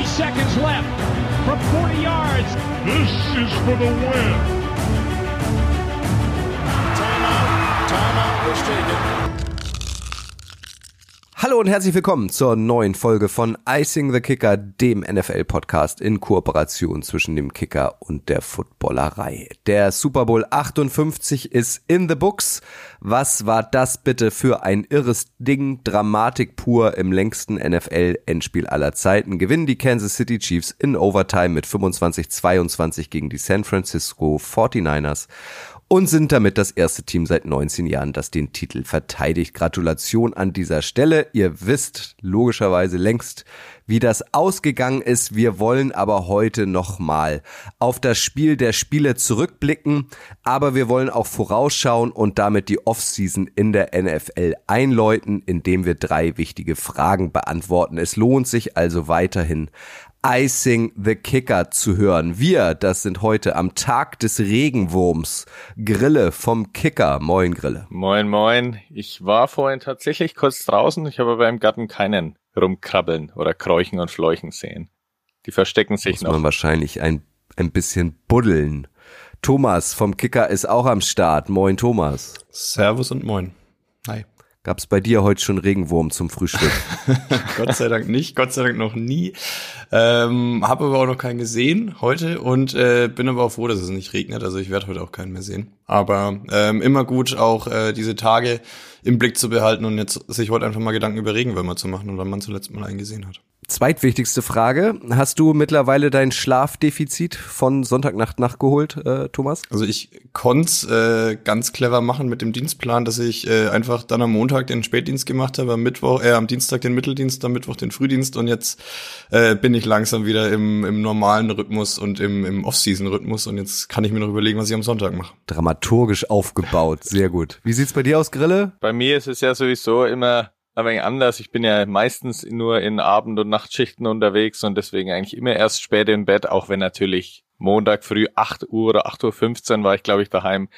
Three seconds left from 40 yards. This is for the win. Timeout. Timeout was taken. Hallo und herzlich willkommen zur neuen Folge von Icing the Kicker, dem NFL-Podcast in Kooperation zwischen dem Kicker und der Footballerei. Der Super Bowl 58 ist in the books. Was war das bitte für ein irres Ding? Dramatik pur im längsten NFL-Endspiel aller Zeiten. Gewinnen die Kansas City Chiefs in Overtime mit 25-22 gegen die San Francisco 49ers und sind damit das erste Team seit 19 Jahren, das den Titel verteidigt. Gratulation an dieser Stelle. Ihr wisst logischerweise längst, wie das ausgegangen ist. Wir wollen aber heute nochmal auf das Spiel der Spiele zurückblicken, aber wir wollen auch vorausschauen und damit die Offseason in der NFL einläuten, indem wir drei wichtige Fragen beantworten. Es lohnt sich also weiterhin Icing the Kicker zu hören. Wir, das sind heute am Tag des Regenwurms. Grille vom Kicker. Moin, Grille. Moin, moin. Ich war vorhin tatsächlich kurz draußen. Ich habe beim Garten keinen rumkrabbeln oder kräuchen und fleuchen sehen. Die verstecken sich Muss noch. man wahrscheinlich ein, ein bisschen buddeln. Thomas vom Kicker ist auch am Start. Moin, Thomas. Servus und moin. Hi. Gab's bei dir heute schon Regenwurm zum Frühstück? Gott sei Dank nicht, Gott sei Dank noch nie. Ähm, habe aber auch noch keinen gesehen heute und äh, bin aber auch froh, dass es nicht regnet. Also ich werde heute auch keinen mehr sehen. Aber ähm, immer gut, auch äh, diese Tage im Blick zu behalten und jetzt sich heute einfach mal Gedanken über Regenwürmer zu machen wann man zuletzt mal einen gesehen hat. Zweitwichtigste Frage. Hast du mittlerweile dein Schlafdefizit von Sonntagnacht nachgeholt, äh, Thomas? Also ich konnte äh, ganz clever machen mit dem Dienstplan, dass ich äh, einfach dann am Montag den Spätdienst gemacht habe, am Mittwoch, äh, am Dienstag den Mitteldienst, am Mittwoch den Frühdienst und jetzt äh, bin ich langsam wieder im, im normalen Rhythmus und im, im Off-Season-Rhythmus und jetzt kann ich mir noch überlegen, was ich am Sonntag mache. Dramaturgisch aufgebaut. Sehr gut. Wie sieht's bei dir aus, Grille? Bei mir ist es ja sowieso immer ein wenig anders. Ich bin ja meistens nur in Abend- und Nachtschichten unterwegs und deswegen eigentlich immer erst spät im Bett, auch wenn natürlich Montag früh 8 Uhr oder 8.15 Uhr war ich, glaube ich, daheim.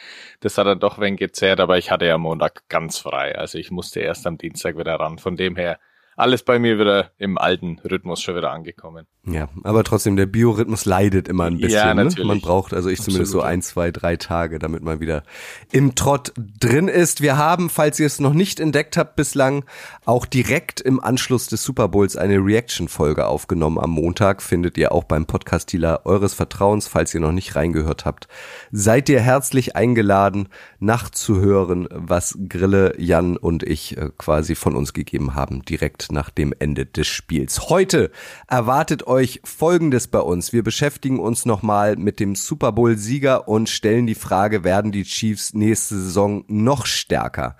Das hat dann doch wenig gezerrt, aber ich hatte ja Montag ganz frei. Also ich musste erst am Dienstag wieder ran. Von dem her alles bei mir wieder im alten Rhythmus schon wieder angekommen. Ja, aber trotzdem, der Biorhythmus leidet immer ein bisschen. Ja, ne? natürlich. Man braucht, also ich zumindest so ein, zwei, drei Tage, damit man wieder im Trott drin ist. Wir haben, falls ihr es noch nicht entdeckt habt bislang, auch direkt im Anschluss des Super Bowls eine Reaction-Folge aufgenommen am Montag. Findet ihr auch beim Podcast-Dealer eures Vertrauens, falls ihr noch nicht reingehört habt. Seid ihr herzlich eingeladen, nachzuhören, was Grille, Jan und ich äh, quasi von uns gegeben haben, direkt nach dem Ende des Spiels. Heute erwartet euch Folgendes bei uns. Wir beschäftigen uns nochmal mit dem Super Bowl-Sieger und stellen die Frage, werden die Chiefs nächste Saison noch stärker?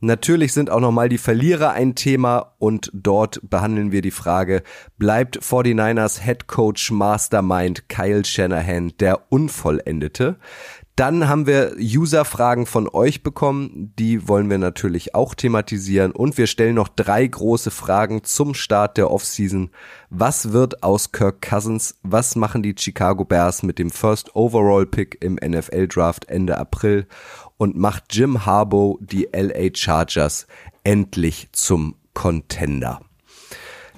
Natürlich sind auch nochmal die Verlierer ein Thema und dort behandeln wir die Frage, bleibt 49ers Head Coach Mastermind Kyle Shanahan der Unvollendete? Dann haben wir User-Fragen von euch bekommen, die wollen wir natürlich auch thematisieren und wir stellen noch drei große Fragen zum Start der Offseason. Was wird aus Kirk Cousins? Was machen die Chicago Bears mit dem First Overall Pick im NFL Draft Ende April? Und macht Jim Harbaugh die LA Chargers endlich zum Contender?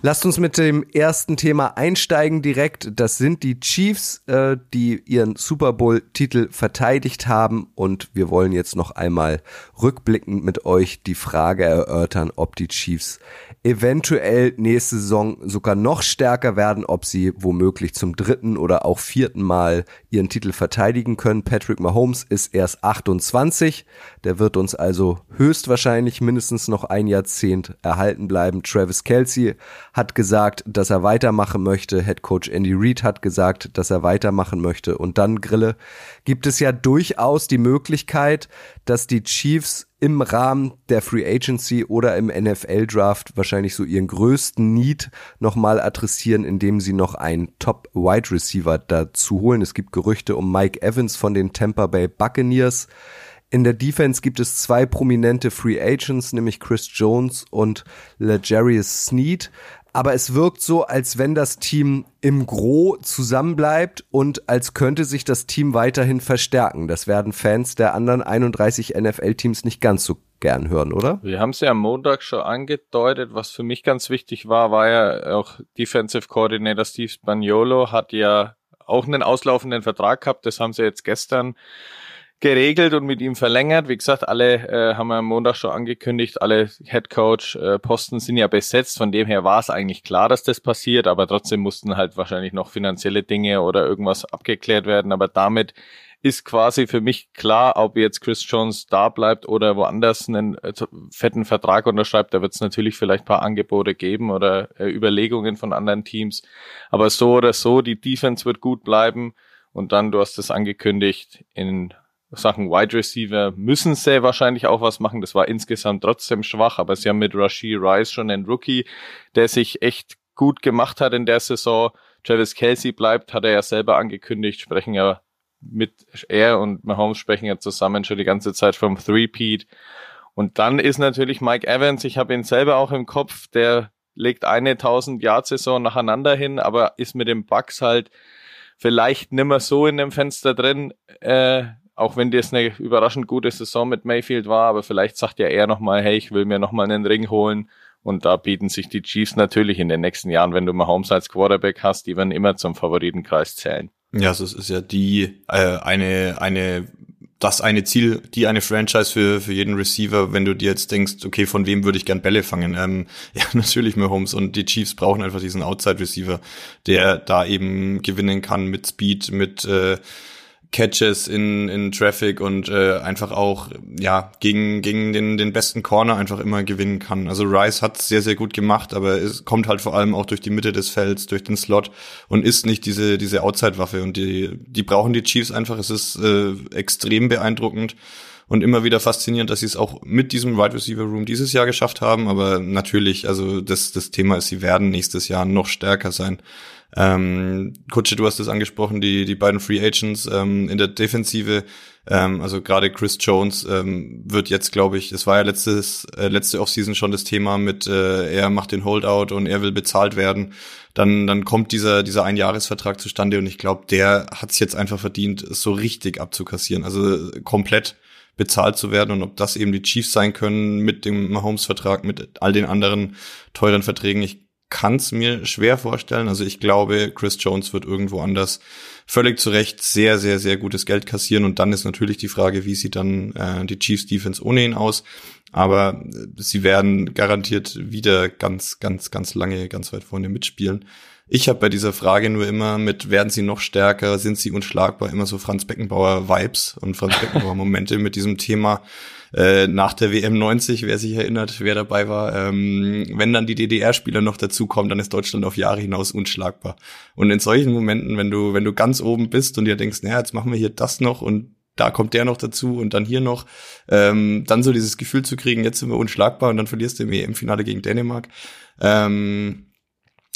Lasst uns mit dem ersten Thema einsteigen direkt. Das sind die Chiefs, äh, die ihren Super Bowl-Titel verteidigt haben. Und wir wollen jetzt noch einmal rückblickend mit euch die Frage erörtern, ob die Chiefs eventuell nächste Saison sogar noch stärker werden, ob sie womöglich zum dritten oder auch vierten Mal ihren Titel verteidigen können. Patrick Mahomes ist erst 28. Der wird uns also höchstwahrscheinlich mindestens noch ein Jahrzehnt erhalten bleiben. Travis Kelsey hat gesagt, dass er weitermachen möchte. Head Coach Andy Reid hat gesagt, dass er weitermachen möchte. Und dann, Grille, gibt es ja durchaus die Möglichkeit, dass die Chiefs im Rahmen der Free Agency oder im NFL Draft wahrscheinlich so ihren größten Need nochmal adressieren, indem sie noch einen Top Wide Receiver dazu holen. Es gibt Gerüchte um Mike Evans von den Tampa Bay Buccaneers. In der Defense gibt es zwei prominente Free Agents, nämlich Chris Jones und LeJarius Sneed. Aber es wirkt so, als wenn das Team im Gro zusammenbleibt und als könnte sich das Team weiterhin verstärken. Das werden Fans der anderen 31 NFL-Teams nicht ganz so gern hören, oder? Wir haben es ja am Montag schon angedeutet. Was für mich ganz wichtig war, war ja auch Defensive Coordinator Steve Spaniolo hat ja auch einen auslaufenden Vertrag gehabt. Das haben sie jetzt gestern geregelt und mit ihm verlängert. Wie gesagt, alle äh, haben wir am Montag schon angekündigt, alle Headcoach-Posten äh, sind ja besetzt. Von dem her war es eigentlich klar, dass das passiert, aber trotzdem mussten halt wahrscheinlich noch finanzielle Dinge oder irgendwas abgeklärt werden. Aber damit ist quasi für mich klar, ob jetzt Chris Jones da bleibt oder woanders einen äh, fetten Vertrag unterschreibt. Da wird es natürlich vielleicht paar Angebote geben oder äh, Überlegungen von anderen Teams. Aber so oder so, die Defense wird gut bleiben. Und dann, du hast es angekündigt, in Sachen Wide Receiver müssen sie wahrscheinlich auch was machen. Das war insgesamt trotzdem schwach, aber sie haben mit Rashi Rice schon einen Rookie, der sich echt gut gemacht hat in der Saison. Travis Kelsey bleibt, hat er ja selber angekündigt, sprechen ja mit er und Mahomes sprechen ja zusammen schon die ganze Zeit vom Three-Peat. Und dann ist natürlich Mike Evans, ich habe ihn selber auch im Kopf, der legt eine 1000 Yard Saison nacheinander hin, aber ist mit dem Bucks halt vielleicht nimmer so in dem Fenster drin, äh, auch wenn das eine überraschend gute Saison mit Mayfield war, aber vielleicht sagt ja er nochmal, hey, ich will mir nochmal einen Ring holen. Und da bieten sich die Chiefs natürlich in den nächsten Jahren, wenn du Mahomes als Quarterback hast, die werden immer zum Favoritenkreis zählen. Ja, also es ist ja die äh, eine eine das eine Ziel, die eine Franchise für für jeden Receiver, wenn du dir jetzt denkst, okay, von wem würde ich gern Bälle fangen? Ähm, ja, natürlich Mahomes und die Chiefs brauchen einfach diesen Outside Receiver, der da eben gewinnen kann mit Speed, mit äh, Catches in, in Traffic und äh, einfach auch ja gegen, gegen den, den besten Corner einfach immer gewinnen kann. Also Rice hat sehr, sehr gut gemacht, aber es kommt halt vor allem auch durch die Mitte des Felds, durch den Slot und ist nicht diese, diese Outside-Waffe. Und die, die brauchen die Chiefs einfach. Es ist äh, extrem beeindruckend und immer wieder faszinierend, dass sie es auch mit diesem Wide Receiver Room dieses Jahr geschafft haben. Aber natürlich, also das, das Thema ist, sie werden nächstes Jahr noch stärker sein. Ähm, Kutsche, du hast es angesprochen, die, die beiden Free Agents ähm, in der Defensive, ähm, also gerade Chris Jones ähm, wird jetzt, glaube ich, es war ja letztes, äh, letzte Offseason schon das Thema mit, äh, er macht den Holdout und er will bezahlt werden. Dann, dann kommt dieser, dieser Einjahresvertrag zustande und ich glaube, der hat es jetzt einfach verdient, so richtig abzukassieren, also komplett bezahlt zu werden und ob das eben die Chiefs sein können mit dem Mahomes-Vertrag, mit all den anderen teuren Verträgen. Ich kann es mir schwer vorstellen. Also ich glaube, Chris Jones wird irgendwo anders völlig zu Recht sehr, sehr, sehr gutes Geld kassieren. Und dann ist natürlich die Frage, wie sieht dann äh, die Chiefs Defense ohne ihn aus. Aber äh, sie werden garantiert wieder ganz, ganz, ganz lange, ganz weit vorne mitspielen. Ich habe bei dieser Frage nur immer mit, werden sie noch stärker, sind sie unschlagbar, immer so Franz Beckenbauer Vibes und Franz Beckenbauer Momente mit diesem Thema äh, nach der WM 90, wer sich erinnert, wer dabei war, ähm, wenn dann die DDR-Spieler noch dazukommen, dann ist Deutschland auf Jahre hinaus unschlagbar. Und in solchen Momenten, wenn du, wenn du ganz oben bist und dir denkst, naja, jetzt machen wir hier das noch und da kommt der noch dazu und dann hier noch, ähm, dann so dieses Gefühl zu kriegen, jetzt sind wir unschlagbar und dann verlierst du im EM-Finale gegen Dänemark. Ähm,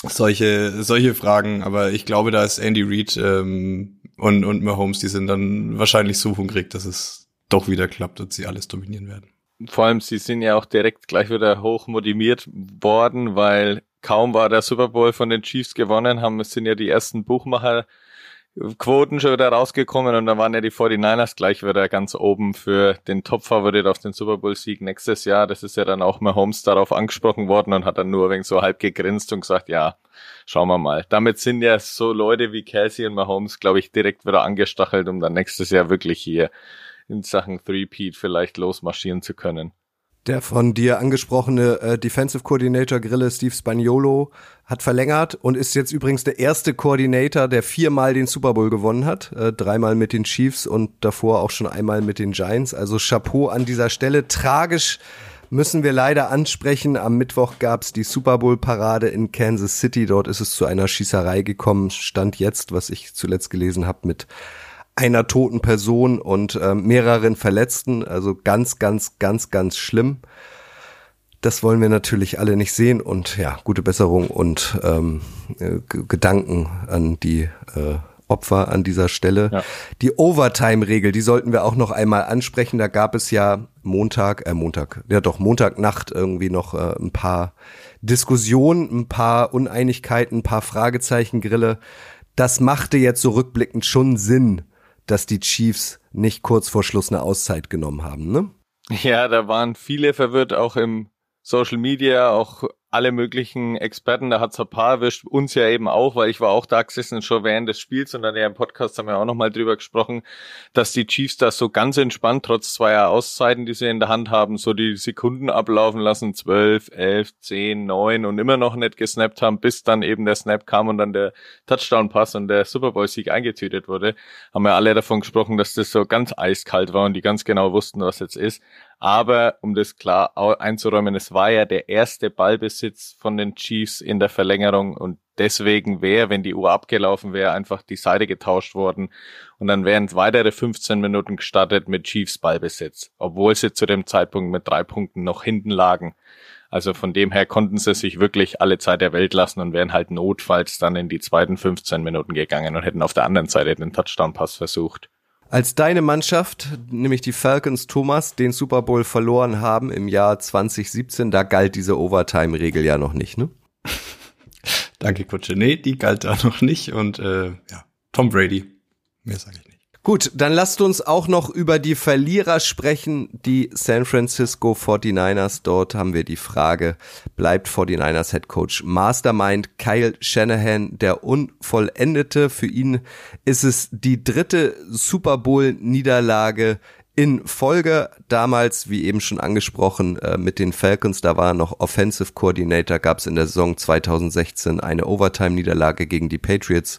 solche, solche Fragen, aber ich glaube, da ist Andy Reid ähm, und, und Mahomes, die sind dann wahrscheinlich so hungrig, dass es doch wieder klappt und sie alles dominieren werden. Vor allem, sie sind ja auch direkt gleich wieder hoch motiviert worden, weil kaum war der Super Bowl von den Chiefs gewonnen haben, es sind ja die ersten Buchmacher Quoten schon wieder rausgekommen und da waren ja die 49ers gleich wieder ganz oben für den Top-Favorit auf den Super Bowl-Sieg nächstes Jahr. Das ist ja dann auch Mahomes darauf angesprochen worden und hat dann nur wegen so halb gegrinst und gesagt, ja, schauen wir mal. Damit sind ja so Leute wie Kelsey und Mahomes, glaube ich, direkt wieder angestachelt, um dann nächstes Jahr wirklich hier in Sachen Three-Peat vielleicht losmarschieren zu können. Der von dir angesprochene äh, Defensive Coordinator Grille Steve Spaniolo hat verlängert und ist jetzt übrigens der erste Coordinator, der viermal den Super Bowl gewonnen hat. Äh, dreimal mit den Chiefs und davor auch schon einmal mit den Giants. Also Chapeau an dieser Stelle. Tragisch müssen wir leider ansprechen. Am Mittwoch gab's die Super Bowl Parade in Kansas City. Dort ist es zu einer Schießerei gekommen. Stand jetzt, was ich zuletzt gelesen habe, mit einer toten Person und äh, mehreren Verletzten. Also ganz, ganz, ganz, ganz schlimm. Das wollen wir natürlich alle nicht sehen und ja, gute Besserung und ähm, äh, Gedanken an die äh, Opfer an dieser Stelle. Ja. Die Overtime-Regel, die sollten wir auch noch einmal ansprechen. Da gab es ja Montag, äh Montag, ja doch, Montagnacht irgendwie noch äh, ein paar Diskussionen, ein paar Uneinigkeiten, ein paar Fragezeichen, Grille. Das machte jetzt so rückblickend schon Sinn, dass die Chiefs nicht kurz vor Schluss eine Auszeit genommen haben, ne? Ja, da waren viele verwirrt, auch im Social Media, auch alle möglichen Experten, da hat's ein paar erwischt, uns ja eben auch, weil ich war auch da gesessen schon während des Spiels und dann ja im Podcast haben wir auch nochmal drüber gesprochen, dass die Chiefs da so ganz entspannt, trotz zweier Auszeiten, die sie in der Hand haben, so die Sekunden ablaufen lassen, zwölf, elf, zehn, neun und immer noch nicht gesnappt haben, bis dann eben der Snap kam und dann der Touchdown-Pass und der Super Bowl-Sieg eingetütet wurde, haben wir alle davon gesprochen, dass das so ganz eiskalt war und die ganz genau wussten, was jetzt ist. Aber um das klar einzuräumen, es war ja der erste Ballbesitz von den Chiefs in der Verlängerung und deswegen wäre, wenn die Uhr abgelaufen wäre, einfach die Seite getauscht worden und dann wären weitere 15 Minuten gestartet mit Chiefs Ballbesitz, obwohl sie zu dem Zeitpunkt mit drei Punkten noch hinten lagen. Also von dem her konnten sie sich wirklich alle Zeit der Welt lassen und wären halt notfalls dann in die zweiten 15 Minuten gegangen und hätten auf der anderen Seite den Touchdown-Pass versucht. Als deine Mannschaft, nämlich die Falcons Thomas, den Super Bowl verloren haben im Jahr 2017, da galt diese Overtime-Regel ja noch nicht, ne? Danke, Kutsche. Nee, die galt da noch nicht und äh, ja, Tom Brady. Mehr sage ich nicht. Gut, dann lasst uns auch noch über die Verlierer sprechen, die San Francisco 49ers. Dort haben wir die Frage, bleibt 49ers Head Coach Mastermind Kyle Shanahan der Unvollendete? Für ihn ist es die dritte Super Bowl Niederlage in Folge damals, wie eben schon angesprochen, äh, mit den Falcons, da war noch Offensive Coordinator, gab es in der Saison 2016 eine Overtime-Niederlage gegen die Patriots.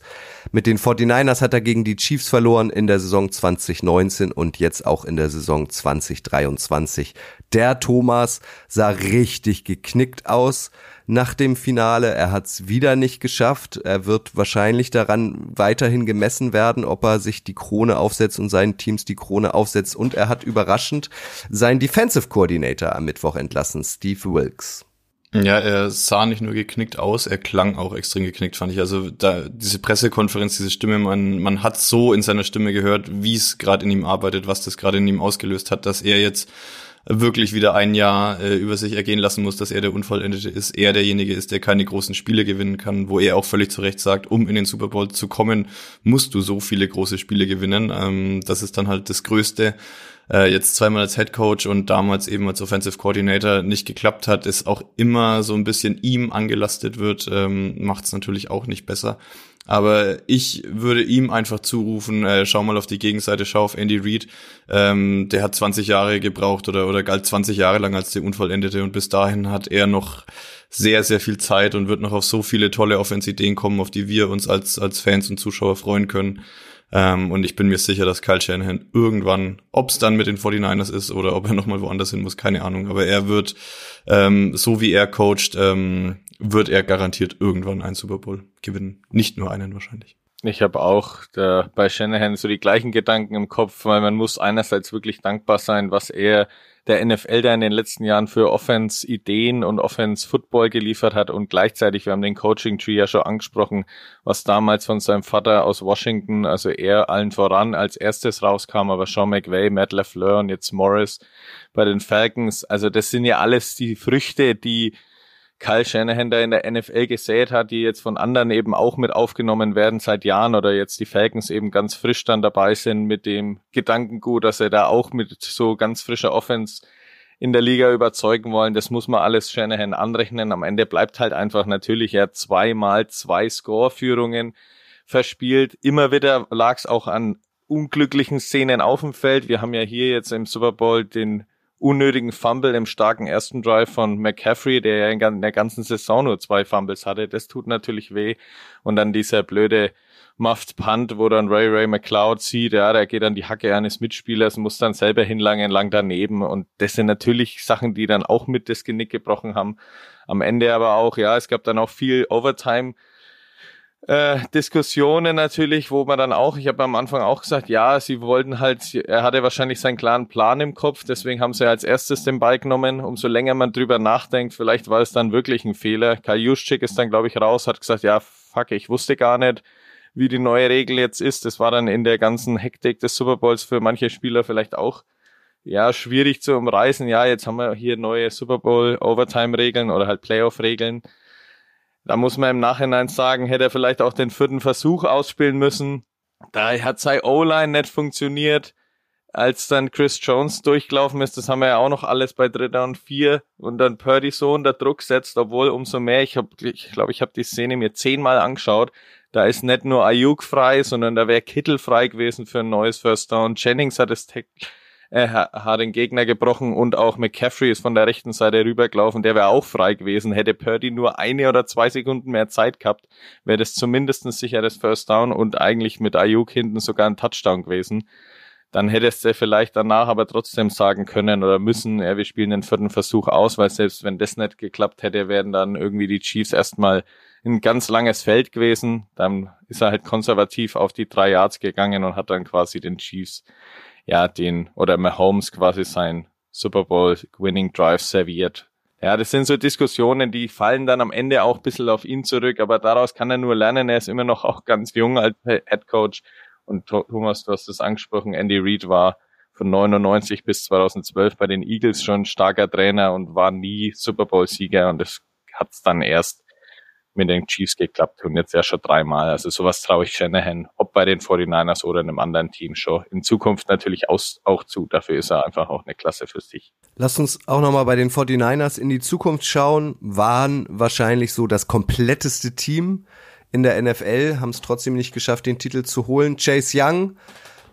Mit den 49ers hat er gegen die Chiefs verloren in der Saison 2019 und jetzt auch in der Saison 2023. Der Thomas sah richtig geknickt aus nach dem Finale. Er hat es wieder nicht geschafft. Er wird wahrscheinlich daran weiterhin gemessen werden, ob er sich die Krone aufsetzt und seinen Teams die Krone aufsetzt. Und er hat überraschend seinen Defensive Coordinator am Mittwoch entlassen, Steve Wilkes. Ja, er sah nicht nur geknickt aus, er klang auch extrem geknickt, fand ich. Also da diese Pressekonferenz, diese Stimme, man, man hat so in seiner Stimme gehört, wie es gerade in ihm arbeitet, was das gerade in ihm ausgelöst hat, dass er jetzt wirklich wieder ein Jahr äh, über sich ergehen lassen muss, dass er der Unvollendete ist, er derjenige ist, der keine großen Spiele gewinnen kann, wo er auch völlig zu Recht sagt, um in den Super Bowl zu kommen, musst du so viele große Spiele gewinnen. Ähm, das ist dann halt das Größte. Äh, jetzt zweimal als Head Coach und damals eben als Offensive Coordinator nicht geklappt hat, ist auch immer so ein bisschen ihm angelastet wird, ähm, macht es natürlich auch nicht besser. Aber ich würde ihm einfach zurufen, äh, schau mal auf die Gegenseite, schau auf Andy Reid. Ähm, der hat 20 Jahre gebraucht oder, oder galt 20 Jahre lang als der Unvollendete und bis dahin hat er noch sehr, sehr viel Zeit und wird noch auf so viele tolle Offensideen kommen, auf die wir uns als, als Fans und Zuschauer freuen können. Ähm, und ich bin mir sicher, dass Kyle Shanahan irgendwann, ob es dann mit den 49ers ist oder ob er nochmal woanders hin muss, keine Ahnung. Aber er wird, ähm, so wie er coacht, ähm, wird er garantiert irgendwann einen Super Bowl gewinnen. Nicht nur einen wahrscheinlich. Ich habe auch da bei Shanahan so die gleichen Gedanken im Kopf, weil man muss einerseits wirklich dankbar sein, was er der NFL da in den letzten Jahren für Offense-Ideen und Offense-Football geliefert hat. Und gleichzeitig, wir haben den Coaching-Tree ja schon angesprochen, was damals von seinem Vater aus Washington, also er allen voran als erstes rauskam, aber Sean McVay, Matt LaFleur und jetzt Morris bei den Falcons, also das sind ja alles die Früchte, die Kyle Shanahan da in der NFL gesät hat, die jetzt von anderen eben auch mit aufgenommen werden seit Jahren oder jetzt die Falcons eben ganz frisch dann dabei sind mit dem Gedankengut, dass er da auch mit so ganz frischer Offense in der Liga überzeugen wollen. Das muss man alles Shanahan anrechnen. Am Ende bleibt halt einfach natürlich er zweimal zwei Score-Führungen verspielt. Immer wieder lag es auch an unglücklichen Szenen auf dem Feld. Wir haben ja hier jetzt im Super Bowl den unnötigen Fumble im starken ersten Drive von McCaffrey, der ja in der ganzen Saison nur zwei Fumbles hatte. Das tut natürlich weh. Und dann dieser blöde Muffed Punt, wo dann Ray Ray McLeod sieht, ja, der geht an die Hacke eines Mitspielers, muss dann selber hinlangen, lang daneben. Und das sind natürlich Sachen, die dann auch mit das Genick gebrochen haben. Am Ende aber auch, ja, es gab dann auch viel Overtime äh, Diskussionen natürlich, wo man dann auch, ich habe am Anfang auch gesagt, ja, sie wollten halt, er hatte wahrscheinlich seinen klaren Plan im Kopf, deswegen haben sie als erstes den Ball genommen. Umso länger man drüber nachdenkt, vielleicht war es dann wirklich ein Fehler. Kai Juszczyk ist dann, glaube ich, raus, hat gesagt, ja, fuck, ich wusste gar nicht, wie die neue Regel jetzt ist. Das war dann in der ganzen Hektik des Super Bowls für manche Spieler vielleicht auch ja, schwierig zu umreißen. Ja, jetzt haben wir hier neue Super Bowl Overtime Regeln oder halt Playoff Regeln. Da muss man im Nachhinein sagen, hätte er vielleicht auch den vierten Versuch ausspielen müssen. Da hat sein O-Line nicht funktioniert. als dann Chris Jones durchgelaufen ist, das haben wir ja auch noch alles bei Dritter und Vier und dann Purdy so unter Druck setzt, obwohl umso mehr, ich habe, ich glaube, ich habe die Szene mir zehnmal angeschaut, da ist nicht nur Ayuk frei, sondern da wäre Kittel frei gewesen für ein neues First Down. Jennings hat das äh, hat den Gegner gebrochen und auch McCaffrey ist von der rechten Seite rübergelaufen, der wäre auch frei gewesen. Hätte Purdy nur eine oder zwei Sekunden mehr Zeit gehabt, wäre das zumindest ein sicheres First Down und eigentlich mit Ayuk hinten sogar ein Touchdown gewesen dann hättest du vielleicht danach aber trotzdem sagen können oder müssen, ja, wir spielen den vierten Versuch aus, weil selbst wenn das nicht geklappt hätte, wären dann irgendwie die Chiefs erstmal ein ganz langes Feld gewesen. Dann ist er halt konservativ auf die drei Yards gegangen und hat dann quasi den Chiefs, ja, den, oder Mahomes quasi sein Super Bowl Winning Drive serviert. Ja, das sind so Diskussionen, die fallen dann am Ende auch ein bisschen auf ihn zurück, aber daraus kann er nur lernen. Er ist immer noch auch ganz jung als Head Coach und Thomas, du hast es angesprochen, Andy Reid war von 99 bis 2012 bei den Eagles schon starker Trainer und war nie Super Bowl-Sieger und das hat's dann erst mit den Chiefs geklappt und jetzt ja schon dreimal. Also sowas traue ich Shanahan, ob bei den 49ers oder einem anderen Team schon. In Zukunft natürlich aus, auch zu. Dafür ist er einfach auch eine Klasse für sich. Lass uns auch nochmal bei den 49ers in die Zukunft schauen. Waren wahrscheinlich so das kompletteste Team in der NFL, haben es trotzdem nicht geschafft, den Titel zu holen. Chase Young,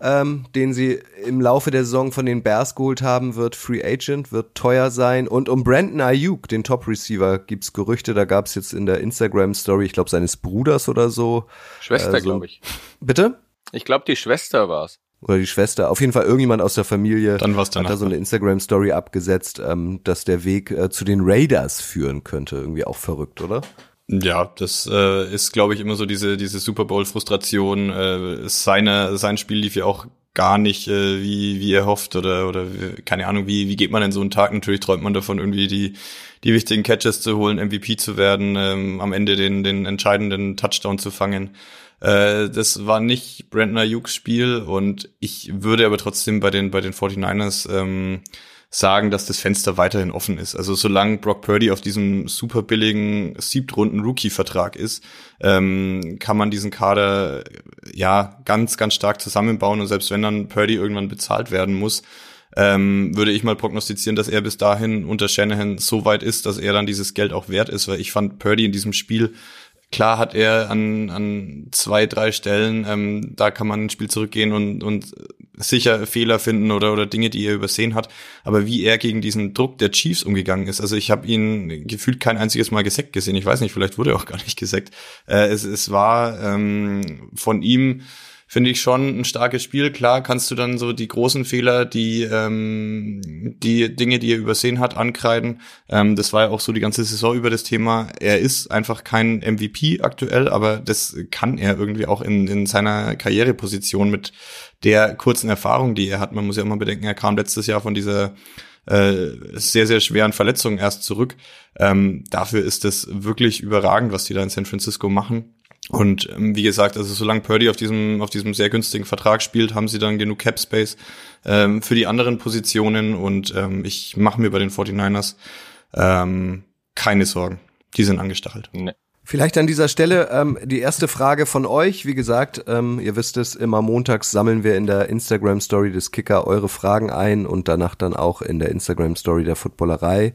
ähm, den sie im Laufe der Saison von den Bears geholt haben, wird Free Agent, wird teuer sein. Und um Brandon Ayuk, den Top Receiver, gibt's Gerüchte. Da gab's jetzt in der Instagram Story, ich glaube seines Bruders oder so. Schwester, äh, so. glaube ich. Bitte? Ich glaube, die Schwester war's. Oder die Schwester. Auf jeden Fall irgendjemand aus der Familie Dann war's hat da so eine Instagram Story abgesetzt, ähm, dass der Weg äh, zu den Raiders führen könnte. Irgendwie auch verrückt, oder? Ja, das äh, ist, glaube ich, immer so diese diese Super Bowl Frustration. Äh, seine sein Spiel lief ja auch gar nicht äh, wie wie er hofft oder oder keine Ahnung wie wie geht man in so einen Tag? Natürlich träumt man davon irgendwie die die wichtigen Catches zu holen, MVP zu werden, ähm, am Ende den den entscheidenden Touchdown zu fangen. Äh, das war nicht Brandon Ayuk's Spiel und ich würde aber trotzdem bei den bei den 49ers ähm, sagen, dass das Fenster weiterhin offen ist. Also solange Brock Purdy auf diesem super billigen siebtrunden Rookie-Vertrag ist, ähm, kann man diesen Kader ja ganz, ganz stark zusammenbauen und selbst wenn dann Purdy irgendwann bezahlt werden muss, ähm, würde ich mal prognostizieren, dass er bis dahin unter Shanahan so weit ist, dass er dann dieses Geld auch wert ist, weil ich fand Purdy in diesem Spiel Klar hat er an, an zwei, drei Stellen, ähm, da kann man ins Spiel zurückgehen und, und sicher Fehler finden oder, oder Dinge, die er übersehen hat. Aber wie er gegen diesen Druck der Chiefs umgegangen ist, also ich habe ihn gefühlt kein einziges Mal gesackt gesehen. Ich weiß nicht, vielleicht wurde er auch gar nicht gesackt. Äh, es, es war ähm, von ihm finde ich schon ein starkes Spiel. Klar kannst du dann so die großen Fehler, die ähm, die Dinge, die er übersehen hat, ankreiden. Ähm, das war ja auch so die ganze Saison über das Thema. Er ist einfach kein MVP aktuell, aber das kann er irgendwie auch in, in seiner Karriereposition mit der kurzen Erfahrung, die er hat. Man muss ja immer bedenken, er kam letztes Jahr von dieser äh, sehr, sehr schweren Verletzungen erst zurück. Ähm, dafür ist es wirklich überragend, was die da in San Francisco machen. Und ähm, wie gesagt, also solange Purdy auf diesem auf diesem sehr günstigen Vertrag spielt, haben sie dann genug Cap Space ähm, für die anderen Positionen und ähm, ich mache mir bei den 49ers ähm, keine Sorgen. Die sind angestachelt. Nee. Vielleicht an dieser Stelle ähm, die erste Frage von euch. Wie gesagt, ähm, ihr wisst es, immer montags sammeln wir in der Instagram Story des Kicker eure Fragen ein und danach dann auch in der Instagram Story der Footballerei.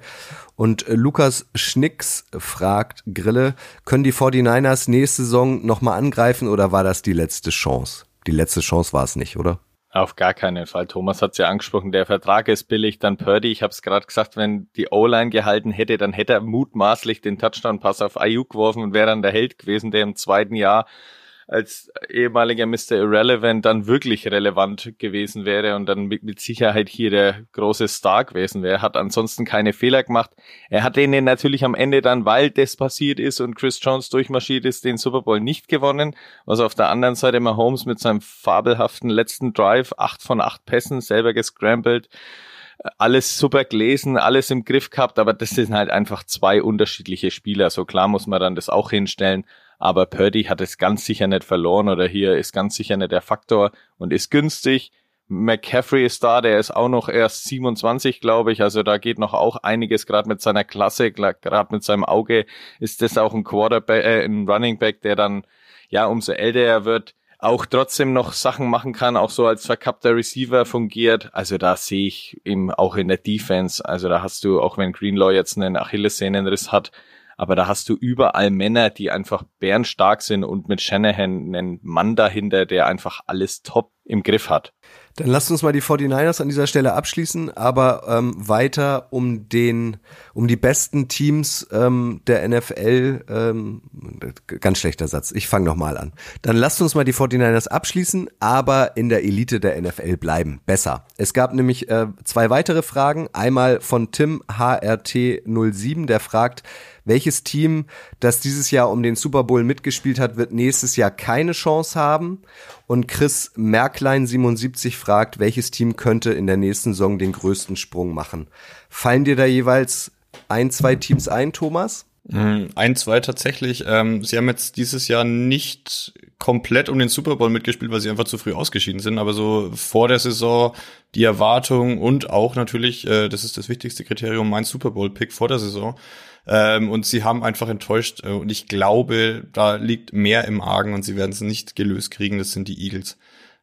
Und äh, Lukas Schnicks fragt Grille, können die 49ers nächste Saison nochmal angreifen oder war das die letzte Chance? Die letzte Chance war es nicht, oder? Auf gar keinen Fall. Thomas hat es ja angesprochen, der Vertrag ist billig, dann Purdy. Ich habe es gerade gesagt, wenn die O-Line gehalten hätte, dann hätte er mutmaßlich den Touchdown-Pass auf Ayuk geworfen und wäre dann der Held gewesen, der im zweiten Jahr als ehemaliger Mr. Irrelevant dann wirklich relevant gewesen wäre und dann mit, mit Sicherheit hier der große Star gewesen wäre. Hat ansonsten keine Fehler gemacht. Er hat denen natürlich am Ende dann, weil das passiert ist und Chris Jones durchmarschiert ist, den Super Bowl nicht gewonnen. Was auf der anderen Seite Mahomes mit seinem fabelhaften letzten Drive, acht von acht Pässen, selber gescrambled alles super gelesen, alles im Griff gehabt, aber das sind halt einfach zwei unterschiedliche Spieler. So klar muss man dann das auch hinstellen aber Purdy hat es ganz sicher nicht verloren oder hier ist ganz sicher nicht der Faktor und ist günstig. McCaffrey ist da, der ist auch noch erst 27, glaube ich. Also da geht noch auch einiges, gerade mit seiner Klasse, gerade mit seinem Auge ist das auch ein Quarterback, äh, ein Running Back, der dann, ja, umso älter er wird, auch trotzdem noch Sachen machen kann, auch so als verkappter Receiver fungiert. Also da sehe ich ihm auch in der Defense. Also da hast du, auch wenn Greenlaw jetzt einen Achillessehnenriss hat, aber da hast du überall Männer, die einfach bärenstark sind und mit Shanahan einen Mann dahinter, der einfach alles top im Griff hat. Dann lasst uns mal die 49ers an dieser Stelle abschließen, aber ähm, weiter um den, um die besten Teams ähm, der NFL. Ähm, ganz schlechter Satz. Ich fange nochmal an. Dann lasst uns mal die 49ers abschließen, aber in der Elite der NFL bleiben. Besser. Es gab nämlich äh, zwei weitere Fragen. Einmal von Tim HRT07, der fragt, welches Team, das dieses Jahr um den Super Bowl mitgespielt hat, wird nächstes Jahr keine Chance haben? Und Chris Merklein 77 fragt, welches Team könnte in der nächsten Saison den größten Sprung machen? Fallen dir da jeweils ein, zwei Teams ein, Thomas? Mm, ein, zwei tatsächlich. Ähm, sie haben jetzt dieses Jahr nicht komplett um den Super Bowl mitgespielt, weil sie einfach zu früh ausgeschieden sind. Aber so vor der Saison die Erwartung und auch natürlich, äh, das ist das wichtigste Kriterium, mein Super Bowl-Pick vor der Saison. Ähm, und sie haben einfach enttäuscht. Äh, und ich glaube, da liegt mehr im Argen und sie werden es nicht gelöst kriegen. Das sind die Eagles,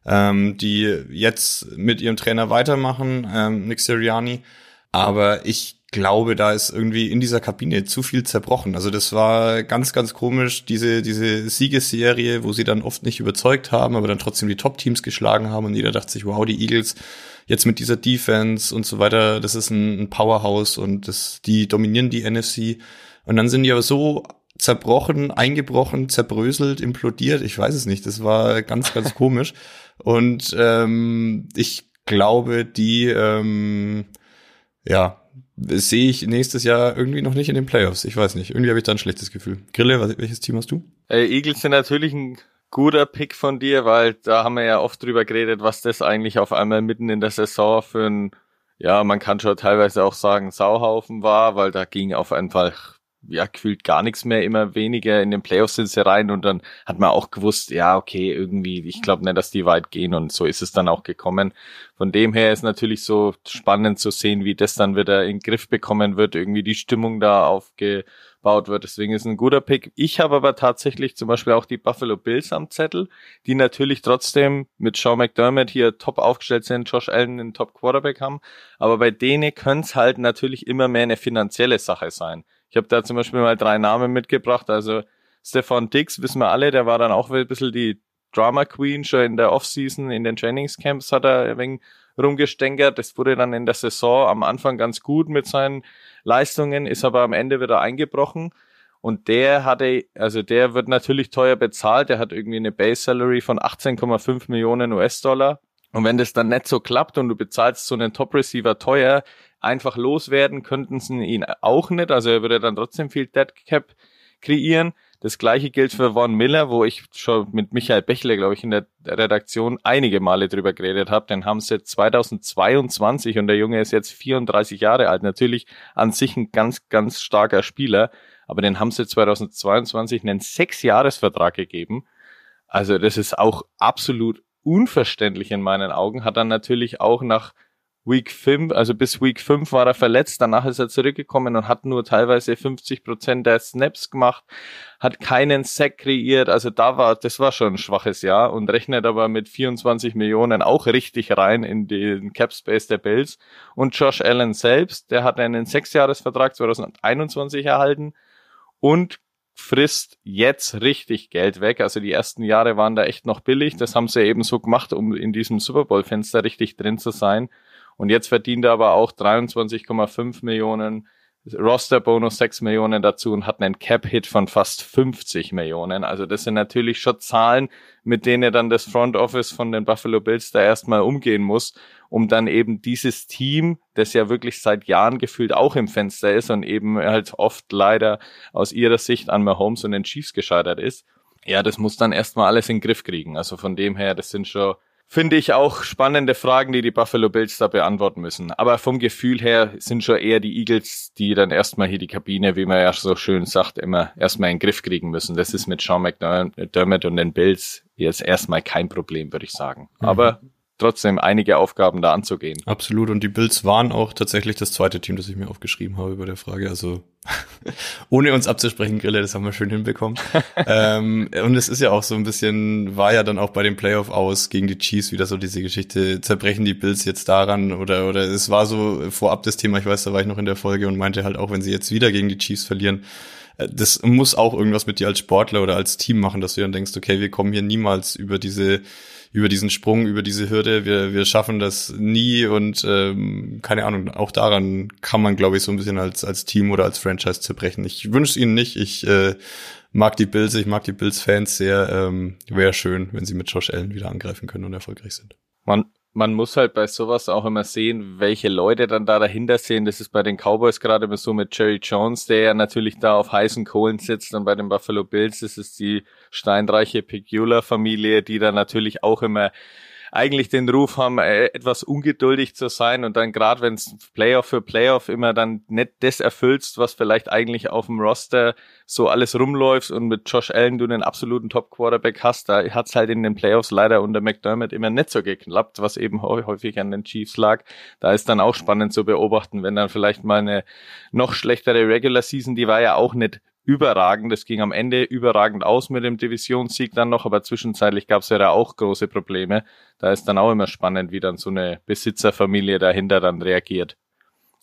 ähm, die jetzt mit ihrem Trainer weitermachen, ähm, Nick Sirianni. Aber ich glaube, da ist irgendwie in dieser Kabine zu viel zerbrochen. Also das war ganz, ganz komisch, diese, diese Siegesserie, wo sie dann oft nicht überzeugt haben, aber dann trotzdem die Top-Teams geschlagen haben und jeder dachte sich, wow, die Eagles jetzt mit dieser Defense und so weiter, das ist ein, ein Powerhouse und das, die dominieren die NFC. Und dann sind die aber so zerbrochen, eingebrochen, zerbröselt, implodiert. Ich weiß es nicht. Das war ganz, ganz komisch. Und ähm, ich glaube, die ähm, ja sehe ich nächstes Jahr irgendwie noch nicht in den Playoffs. Ich weiß nicht. Irgendwie habe ich da ein schlechtes Gefühl. Grille, welches Team hast du? Äh, Eagles sind natürlich ein guter Pick von dir, weil da haben wir ja oft drüber geredet, was das eigentlich auf einmal mitten in der Saison für ein, ja, man kann schon teilweise auch sagen, Sauhaufen war, weil da ging auf einfach ja, gefühlt gar nichts mehr, immer weniger. In den Playoffs sind sie rein und dann hat man auch gewusst, ja, okay, irgendwie, ich glaube nicht, dass die weit gehen und so ist es dann auch gekommen. Von dem her ist natürlich so spannend zu sehen, wie das dann wieder in den Griff bekommen wird, irgendwie die Stimmung da aufge gebaut wird. Deswegen ist ein guter Pick. Ich habe aber tatsächlich zum Beispiel auch die Buffalo Bills am Zettel, die natürlich trotzdem mit Sean McDermott hier top aufgestellt sind, Josh Allen einen Top Quarterback haben. Aber bei denen könnte es halt natürlich immer mehr eine finanzielle Sache sein. Ich habe da zum Beispiel mal drei Namen mitgebracht. Also Stefan Dix, wissen wir alle, der war dann auch ein bisschen die Drama Queen schon in der Offseason, in den Trainingscamps hat er ein wenig rumgestänkert. Das wurde dann in der Saison am Anfang ganz gut mit seinen Leistungen, ist aber am Ende wieder eingebrochen. Und der hatte, also der wird natürlich teuer bezahlt. Der hat irgendwie eine Base Salary von 18,5 Millionen US-Dollar. Und wenn das dann nicht so klappt und du bezahlst so einen Top Receiver teuer, einfach loswerden könnten sie ihn auch nicht. Also er würde dann trotzdem viel Dead Cap kreieren. Das gleiche gilt für Von Miller, wo ich schon mit Michael Bächle, glaube ich, in der Redaktion einige Male drüber geredet habe. Den haben sie 2022 und der Junge ist jetzt 34 Jahre alt. Natürlich an sich ein ganz, ganz starker Spieler, aber den haben sie 2022 einen Sechs-Jahres-Vertrag gegeben. Also das ist auch absolut unverständlich in meinen Augen. Hat dann natürlich auch nach Week 5, also bis Week 5 war er verletzt, danach ist er zurückgekommen und hat nur teilweise 50 Prozent der Snaps gemacht, hat keinen Sack kreiert, also da war, das war schon ein schwaches Jahr und rechnet aber mit 24 Millionen auch richtig rein in den Cap Space der Bills und Josh Allen selbst, der hat einen Sechsjahresvertrag 2021 erhalten und frisst jetzt richtig Geld weg. Also die ersten Jahre waren da echt noch billig. Das haben sie eben so gemacht, um in diesem Super Bowl Fenster richtig drin zu sein. Und jetzt verdient er aber auch 23,5 Millionen, Roster-Bonus 6 Millionen dazu und hat einen Cap-Hit von fast 50 Millionen. Also das sind natürlich schon Zahlen, mit denen dann das Front Office von den Buffalo Bills da erstmal umgehen muss, um dann eben dieses Team, das ja wirklich seit Jahren gefühlt auch im Fenster ist und eben halt oft leider aus ihrer Sicht an Mahomes und den Chiefs gescheitert ist, ja, das muss dann erstmal alles in den Griff kriegen. Also von dem her, das sind schon finde ich auch spannende Fragen, die die Buffalo Bills da beantworten müssen. Aber vom Gefühl her sind schon eher die Eagles, die dann erstmal hier die Kabine, wie man ja so schön sagt, immer erstmal in den Griff kriegen müssen. Das ist mit Sean McDermott und den Bills jetzt erstmal kein Problem, würde ich sagen. Mhm. Aber trotzdem einige Aufgaben da anzugehen. Absolut. Und die Bills waren auch tatsächlich das zweite Team, das ich mir aufgeschrieben habe über der Frage. Also ohne uns abzusprechen, Grille, das haben wir schön hinbekommen. ähm, und es ist ja auch so ein bisschen, war ja dann auch bei dem Playoff aus gegen die Chiefs wieder so diese Geschichte, zerbrechen die Bills jetzt daran oder, oder es war so vorab das Thema, ich weiß, da war ich noch in der Folge und meinte halt auch, wenn sie jetzt wieder gegen die Chiefs verlieren, äh, das muss auch irgendwas mit dir als Sportler oder als Team machen, dass du dann denkst, okay, wir kommen hier niemals über diese über diesen Sprung, über diese Hürde. Wir, wir schaffen das nie und ähm, keine Ahnung, auch daran kann man, glaube ich, so ein bisschen als, als Team oder als Franchise zerbrechen. Ich wünsche es ihnen nicht. Ich äh, mag die Bills, ich mag die Bills-Fans sehr. Ähm, Wäre schön, wenn sie mit Josh Allen wieder angreifen können und erfolgreich sind. Man, man muss halt bei sowas auch immer sehen, welche Leute dann da dahinter sehen. Das ist bei den Cowboys gerade immer so mit Jerry Jones, der ja natürlich da auf heißen Kohlen sitzt und bei den Buffalo Bills ist die steinreiche Pegula-Familie, die da natürlich auch immer eigentlich den Ruf haben, äh, etwas ungeduldig zu sein und dann gerade wenn es Playoff für Playoff immer dann nicht das erfüllst, was vielleicht eigentlich auf dem Roster so alles rumläuft und mit Josh Allen du einen absoluten Top-Quarterback hast, da hat's halt in den Playoffs leider unter McDermott immer nicht so geklappt, was eben häufig an den Chiefs lag. Da ist dann auch spannend zu beobachten, wenn dann vielleicht mal eine noch schlechtere Regular Season, die war ja auch nicht überragend. Es ging am Ende überragend aus mit dem Divisionssieg dann noch, aber zwischenzeitlich gab es ja da auch große Probleme. Da ist dann auch immer spannend, wie dann so eine Besitzerfamilie dahinter dann reagiert.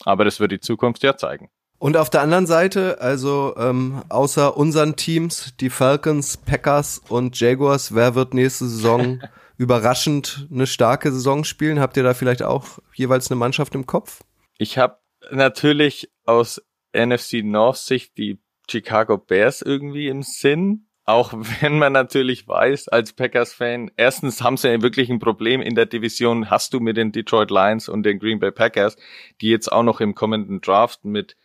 Aber das wird die Zukunft ja zeigen. Und auf der anderen Seite, also ähm, außer unseren Teams, die Falcons, Packers und Jaguars, wer wird nächste Saison überraschend eine starke Saison spielen? Habt ihr da vielleicht auch jeweils eine Mannschaft im Kopf? Ich habe natürlich aus NFC North Sicht die Chicago Bears irgendwie im Sinn. Auch wenn man natürlich weiß, als Packers-Fan, erstens haben sie ja wirklich ein Problem in der Division, hast du mit den Detroit Lions und den Green Bay Packers, die jetzt auch noch im kommenden Draft mit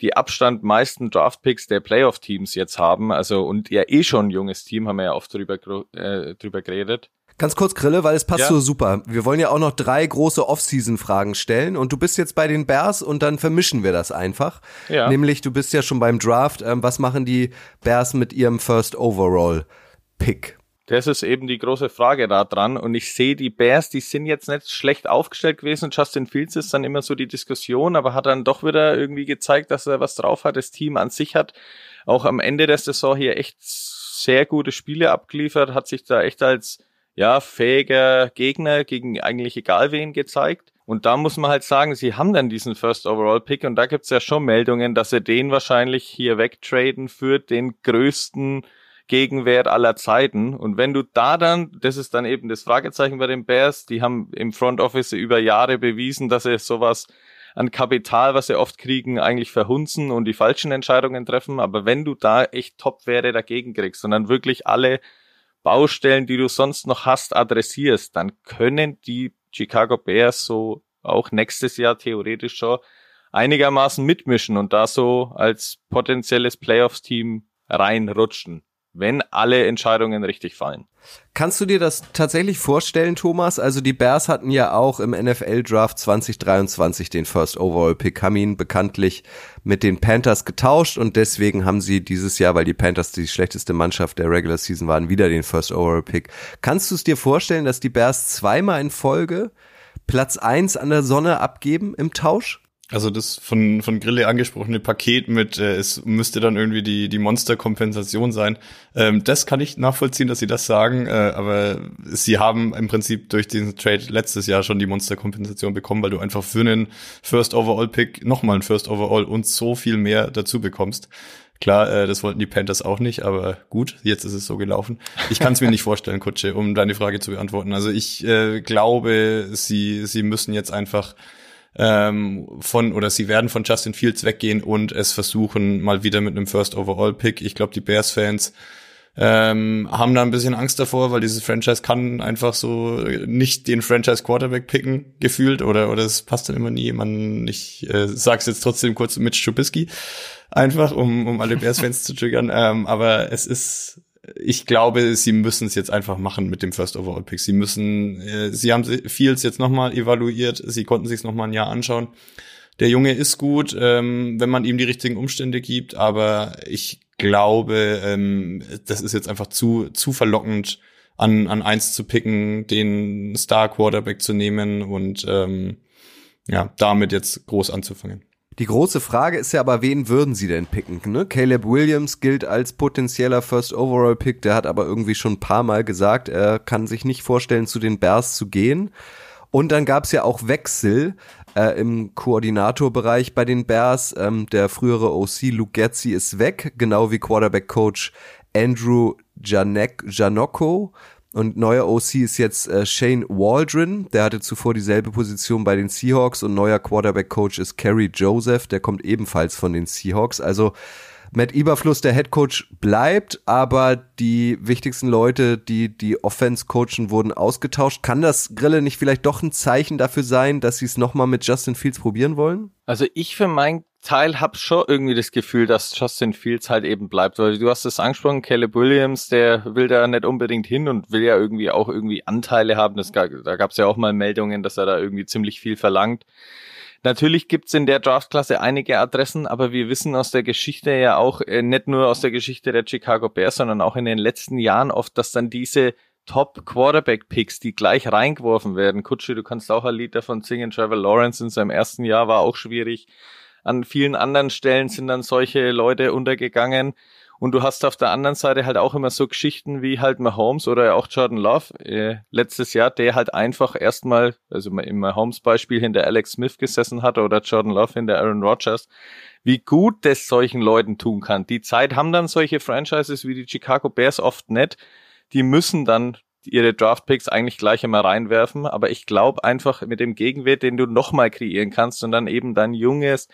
die Abstand meisten Draftpicks der Playoff-Teams jetzt haben, also und ja eh schon ein junges Team, haben wir ja oft drüber, äh, drüber geredet. Ganz kurz, Grille, weil es passt ja. so super. Wir wollen ja auch noch drei große Off-Season-Fragen stellen und du bist jetzt bei den Bears und dann vermischen wir das einfach. Ja. Nämlich, du bist ja schon beim Draft. Ähm, was machen die Bears mit ihrem First Overall-Pick? Das ist eben die große Frage da dran. Und ich sehe die Bears, die sind jetzt nicht schlecht aufgestellt gewesen. Justin Fields ist dann immer so die Diskussion, aber hat dann doch wieder irgendwie gezeigt, dass er was drauf hat, das Team an sich hat. Auch am Ende der Saison hier echt sehr gute Spiele abgeliefert, hat sich da echt als ja, fähiger Gegner gegen eigentlich egal wen gezeigt. Und da muss man halt sagen, sie haben dann diesen First Overall Pick und da gibt's ja schon Meldungen, dass sie den wahrscheinlich hier wegtraden für den größten Gegenwert aller Zeiten. Und wenn du da dann, das ist dann eben das Fragezeichen bei den Bears, die haben im Front Office über Jahre bewiesen, dass sie sowas an Kapital, was sie oft kriegen, eigentlich verhunzen und die falschen Entscheidungen treffen. Aber wenn du da echt Top-Werte dagegen kriegst und dann wirklich alle Baustellen, die du sonst noch hast, adressierst, dann können die Chicago Bears so auch nächstes Jahr theoretisch schon einigermaßen mitmischen und da so als potenzielles Playoffs-Team reinrutschen wenn alle Entscheidungen richtig fallen. Kannst du dir das tatsächlich vorstellen, Thomas? Also die Bears hatten ja auch im NFL Draft 2023 den First Overall Pick, haben ihn bekanntlich mit den Panthers getauscht und deswegen haben sie dieses Jahr, weil die Panthers die schlechteste Mannschaft der Regular Season waren, wieder den First Overall Pick. Kannst du es dir vorstellen, dass die Bears zweimal in Folge Platz eins an der Sonne abgeben im Tausch? Also das von, von Grille angesprochene Paket mit, äh, es müsste dann irgendwie die, die Monsterkompensation sein. Ähm, das kann ich nachvollziehen, dass sie das sagen, äh, aber sie haben im Prinzip durch diesen Trade letztes Jahr schon die Monsterkompensation bekommen, weil du einfach für einen First Overall Pick nochmal einen First Overall und so viel mehr dazu bekommst. Klar, äh, das wollten die Panthers auch nicht, aber gut, jetzt ist es so gelaufen. Ich kann es mir nicht vorstellen, Kutsche, um deine Frage zu beantworten. Also ich äh, glaube, sie, sie müssen jetzt einfach ähm, von oder sie werden von Justin Fields weggehen und es versuchen mal wieder mit einem First Overall Pick. Ich glaube, die Bears-Fans ähm, haben da ein bisschen Angst davor, weil dieses Franchise kann einfach so nicht den Franchise Quarterback picken gefühlt oder oder es passt dann immer nie. Man ich äh, sag's jetzt trotzdem kurz mit Trubisky einfach, um um alle Bears-Fans zu triggern. Ähm, aber es ist ich glaube, sie müssen es jetzt einfach machen mit dem First Overall Pick. Sie müssen, äh, sie haben Fields jetzt nochmal evaluiert, sie konnten sich noch mal ein Jahr anschauen. Der Junge ist gut, ähm, wenn man ihm die richtigen Umstände gibt, aber ich glaube, ähm, das ist jetzt einfach zu zu verlockend, an, an eins zu picken, den Star Quarterback zu nehmen und ähm, ja, damit jetzt groß anzufangen. Die große Frage ist ja aber, wen würden sie denn picken? Ne? Caleb Williams gilt als potenzieller First Overall Pick, der hat aber irgendwie schon ein paar Mal gesagt, er kann sich nicht vorstellen, zu den Bears zu gehen. Und dann gab es ja auch Wechsel äh, im Koordinatorbereich bei den Bears. Ähm, der frühere OC Luke Getzi ist weg, genau wie Quarterback-Coach Andrew Janek Janocco. Und neuer OC ist jetzt äh, Shane Waldron, der hatte zuvor dieselbe Position bei den Seahawks und neuer Quarterback-Coach ist Kerry Joseph, der kommt ebenfalls von den Seahawks. Also Matt Eberfluss, der Head Coach, bleibt, aber die wichtigsten Leute, die die Offense coachen, wurden ausgetauscht. Kann das Grille nicht vielleicht doch ein Zeichen dafür sein, dass sie es nochmal mit Justin Fields probieren wollen? Also ich für meinen Teil habe schon irgendwie das Gefühl, dass Justin Fields halt eben bleibt, weil du hast es angesprochen, Caleb Williams, der will da nicht unbedingt hin und will ja irgendwie auch irgendwie Anteile haben. Das, da gab es ja auch mal Meldungen, dass er da irgendwie ziemlich viel verlangt. Natürlich gibt's in der Draftklasse einige Adressen, aber wir wissen aus der Geschichte ja auch, äh, nicht nur aus der Geschichte der Chicago Bears, sondern auch in den letzten Jahren oft, dass dann diese Top Quarterback Picks, die gleich reingeworfen werden. Kutsche, du kannst auch ein Lied davon singen. Trevor Lawrence in seinem ersten Jahr war auch schwierig. An vielen anderen Stellen sind dann solche Leute untergegangen. Und du hast auf der anderen Seite halt auch immer so Geschichten wie halt Mahomes oder auch Jordan Love äh, letztes Jahr, der halt einfach erstmal, also im Mahomes Beispiel hinter Alex Smith gesessen hat oder Jordan Love hinter Aaron Rodgers, wie gut das solchen Leuten tun kann. Die Zeit haben dann solche Franchises wie die Chicago Bears oft nicht. Die müssen dann ihre Draftpicks eigentlich gleich immer reinwerfen, aber ich glaube einfach mit dem Gegenwert, den du nochmal kreieren kannst und dann eben dein junges,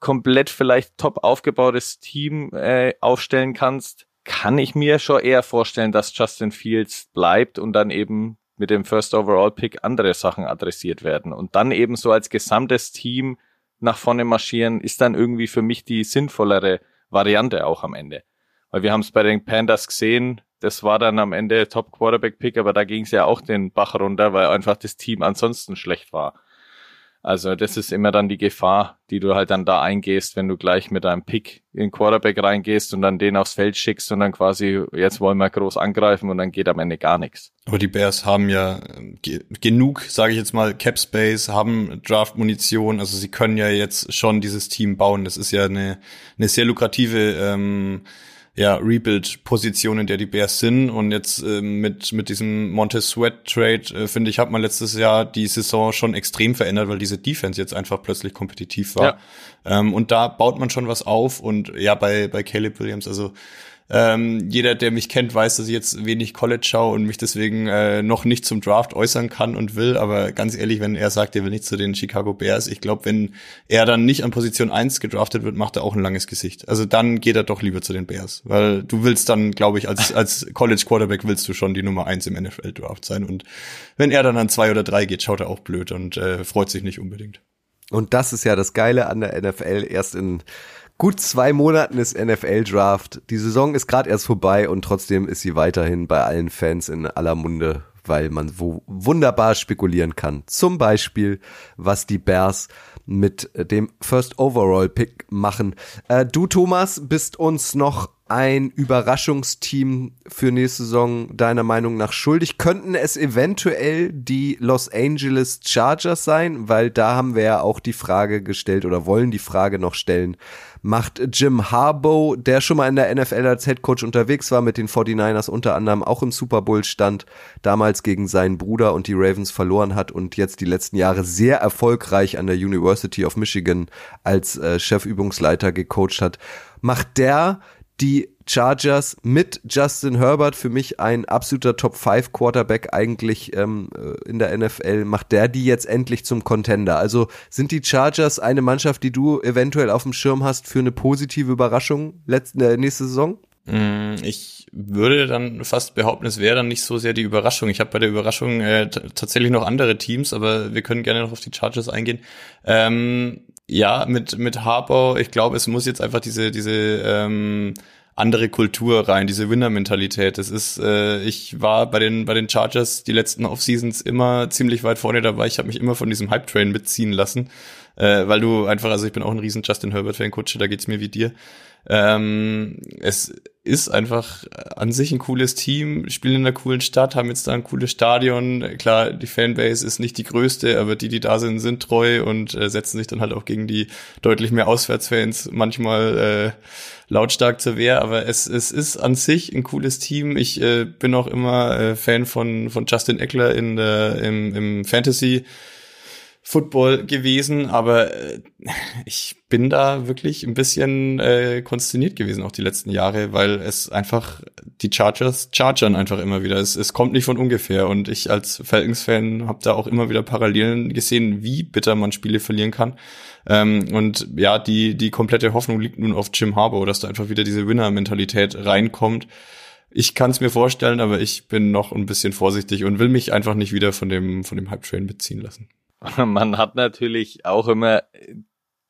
komplett vielleicht top aufgebautes Team äh, aufstellen kannst, kann ich mir schon eher vorstellen, dass Justin Fields bleibt und dann eben mit dem First Overall Pick andere Sachen adressiert werden. Und dann eben so als gesamtes Team nach vorne marschieren, ist dann irgendwie für mich die sinnvollere Variante auch am Ende. Weil wir haben es bei den Pandas gesehen, das war dann am Ende Top Quarterback Pick, aber da ging es ja auch den Bach runter, weil einfach das Team ansonsten schlecht war. Also das ist immer dann die Gefahr, die du halt dann da eingehst, wenn du gleich mit einem Pick in Quarterback reingehst und dann den aufs Feld schickst und dann quasi, jetzt wollen wir groß angreifen und dann geht am Ende gar nichts. Aber die Bears haben ja ge genug, sage ich jetzt mal, Cap Space, haben Draft-Munition, also sie können ja jetzt schon dieses Team bauen. Das ist ja eine, eine sehr lukrative ähm, ja, Rebuild-Position, in der die Bears sind. Und jetzt äh, mit, mit diesem Montez Sweat-Trade, äh, finde ich, hat man letztes Jahr die Saison schon extrem verändert, weil diese Defense jetzt einfach plötzlich kompetitiv war. Ja. Ähm, und da baut man schon was auf. Und ja, bei, bei Caleb Williams, also ähm, jeder, der mich kennt, weiß, dass ich jetzt wenig College schaue und mich deswegen äh, noch nicht zum Draft äußern kann und will. Aber ganz ehrlich, wenn er sagt, er will nicht zu den Chicago Bears, ich glaube, wenn er dann nicht an Position 1 gedraftet wird, macht er auch ein langes Gesicht. Also dann geht er doch lieber zu den Bears. Weil du willst dann, glaube ich, als, als College Quarterback willst du schon die Nummer 1 im NFL-Draft sein. Und wenn er dann an zwei oder drei geht, schaut er auch blöd und äh, freut sich nicht unbedingt. Und das ist ja das Geile an der NFL. Erst in gut zwei Monaten ist NFL-Draft. Die Saison ist gerade erst vorbei und trotzdem ist sie weiterhin bei allen Fans in aller Munde, weil man wo wunderbar spekulieren kann. Zum Beispiel, was die Bears mit dem First Overall Pick machen. Äh, du, Thomas, bist uns noch ein Überraschungsteam für nächste Saison deiner Meinung nach schuldig? Könnten es eventuell die Los Angeles Chargers sein? Weil da haben wir ja auch die Frage gestellt oder wollen die Frage noch stellen. Macht Jim Harbaugh, der schon mal in der NFL als Headcoach unterwegs war, mit den 49ers unter anderem auch im Super Bowl stand, damals gegen seinen Bruder und die Ravens verloren hat und jetzt die letzten Jahre sehr erfolgreich an der University of Michigan als äh, Chefübungsleiter gecoacht hat. Macht der die Chargers mit Justin Herbert, für mich ein absoluter Top 5 Quarterback eigentlich ähm, äh, in der NFL, macht der die jetzt endlich zum Contender? Also sind die Chargers eine Mannschaft, die du eventuell auf dem Schirm hast für eine positive Überraschung letzte, äh, nächste Saison? Mm, ich würde dann fast behaupten, es wäre dann nicht so sehr die Überraschung. Ich habe bei der Überraschung äh, tatsächlich noch andere Teams, aber wir können gerne noch auf die Chargers eingehen. Ähm, ja, mit, mit Harbour, ich glaube, es muss jetzt einfach diese, diese ähm, andere Kultur rein, diese Winner-Mentalität. Das ist, äh, ich war bei den, bei den Chargers die letzten Off-Seasons immer ziemlich weit vorne dabei. Ich habe mich immer von diesem Hype-Train mitziehen lassen, äh, weil du einfach, also ich bin auch ein riesen Justin Herbert-Fan, Kutsche, da geht's mir wie dir. Ähm, es ist einfach an sich ein cooles Team, spielen in einer coolen Stadt, haben jetzt da ein cooles Stadion. Klar, die Fanbase ist nicht die größte, aber die, die da sind, sind treu und äh, setzen sich dann halt auch gegen die deutlich mehr Auswärtsfans manchmal äh, lautstark zur Wehr. Aber es, es ist an sich ein cooles Team. Ich äh, bin auch immer äh, Fan von, von Justin Eckler in der, im, im Fantasy. Football gewesen, aber äh, ich bin da wirklich ein bisschen äh, konsterniert gewesen auch die letzten Jahre, weil es einfach die Chargers chargern einfach immer wieder. Es, es kommt nicht von ungefähr und ich als Falcons-Fan habe da auch immer wieder Parallelen gesehen, wie bitter man Spiele verlieren kann. Ähm, und ja, die die komplette Hoffnung liegt nun auf Jim Harbour, dass da einfach wieder diese Winner-Mentalität reinkommt. Ich kann es mir vorstellen, aber ich bin noch ein bisschen vorsichtig und will mich einfach nicht wieder von dem von dem Hype-Train beziehen lassen. Man hat natürlich auch immer,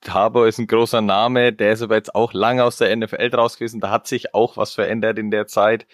Harbour ist ein großer Name, der ist aber jetzt auch lang aus der NFL draus gewesen, da hat sich auch was verändert in der Zeit.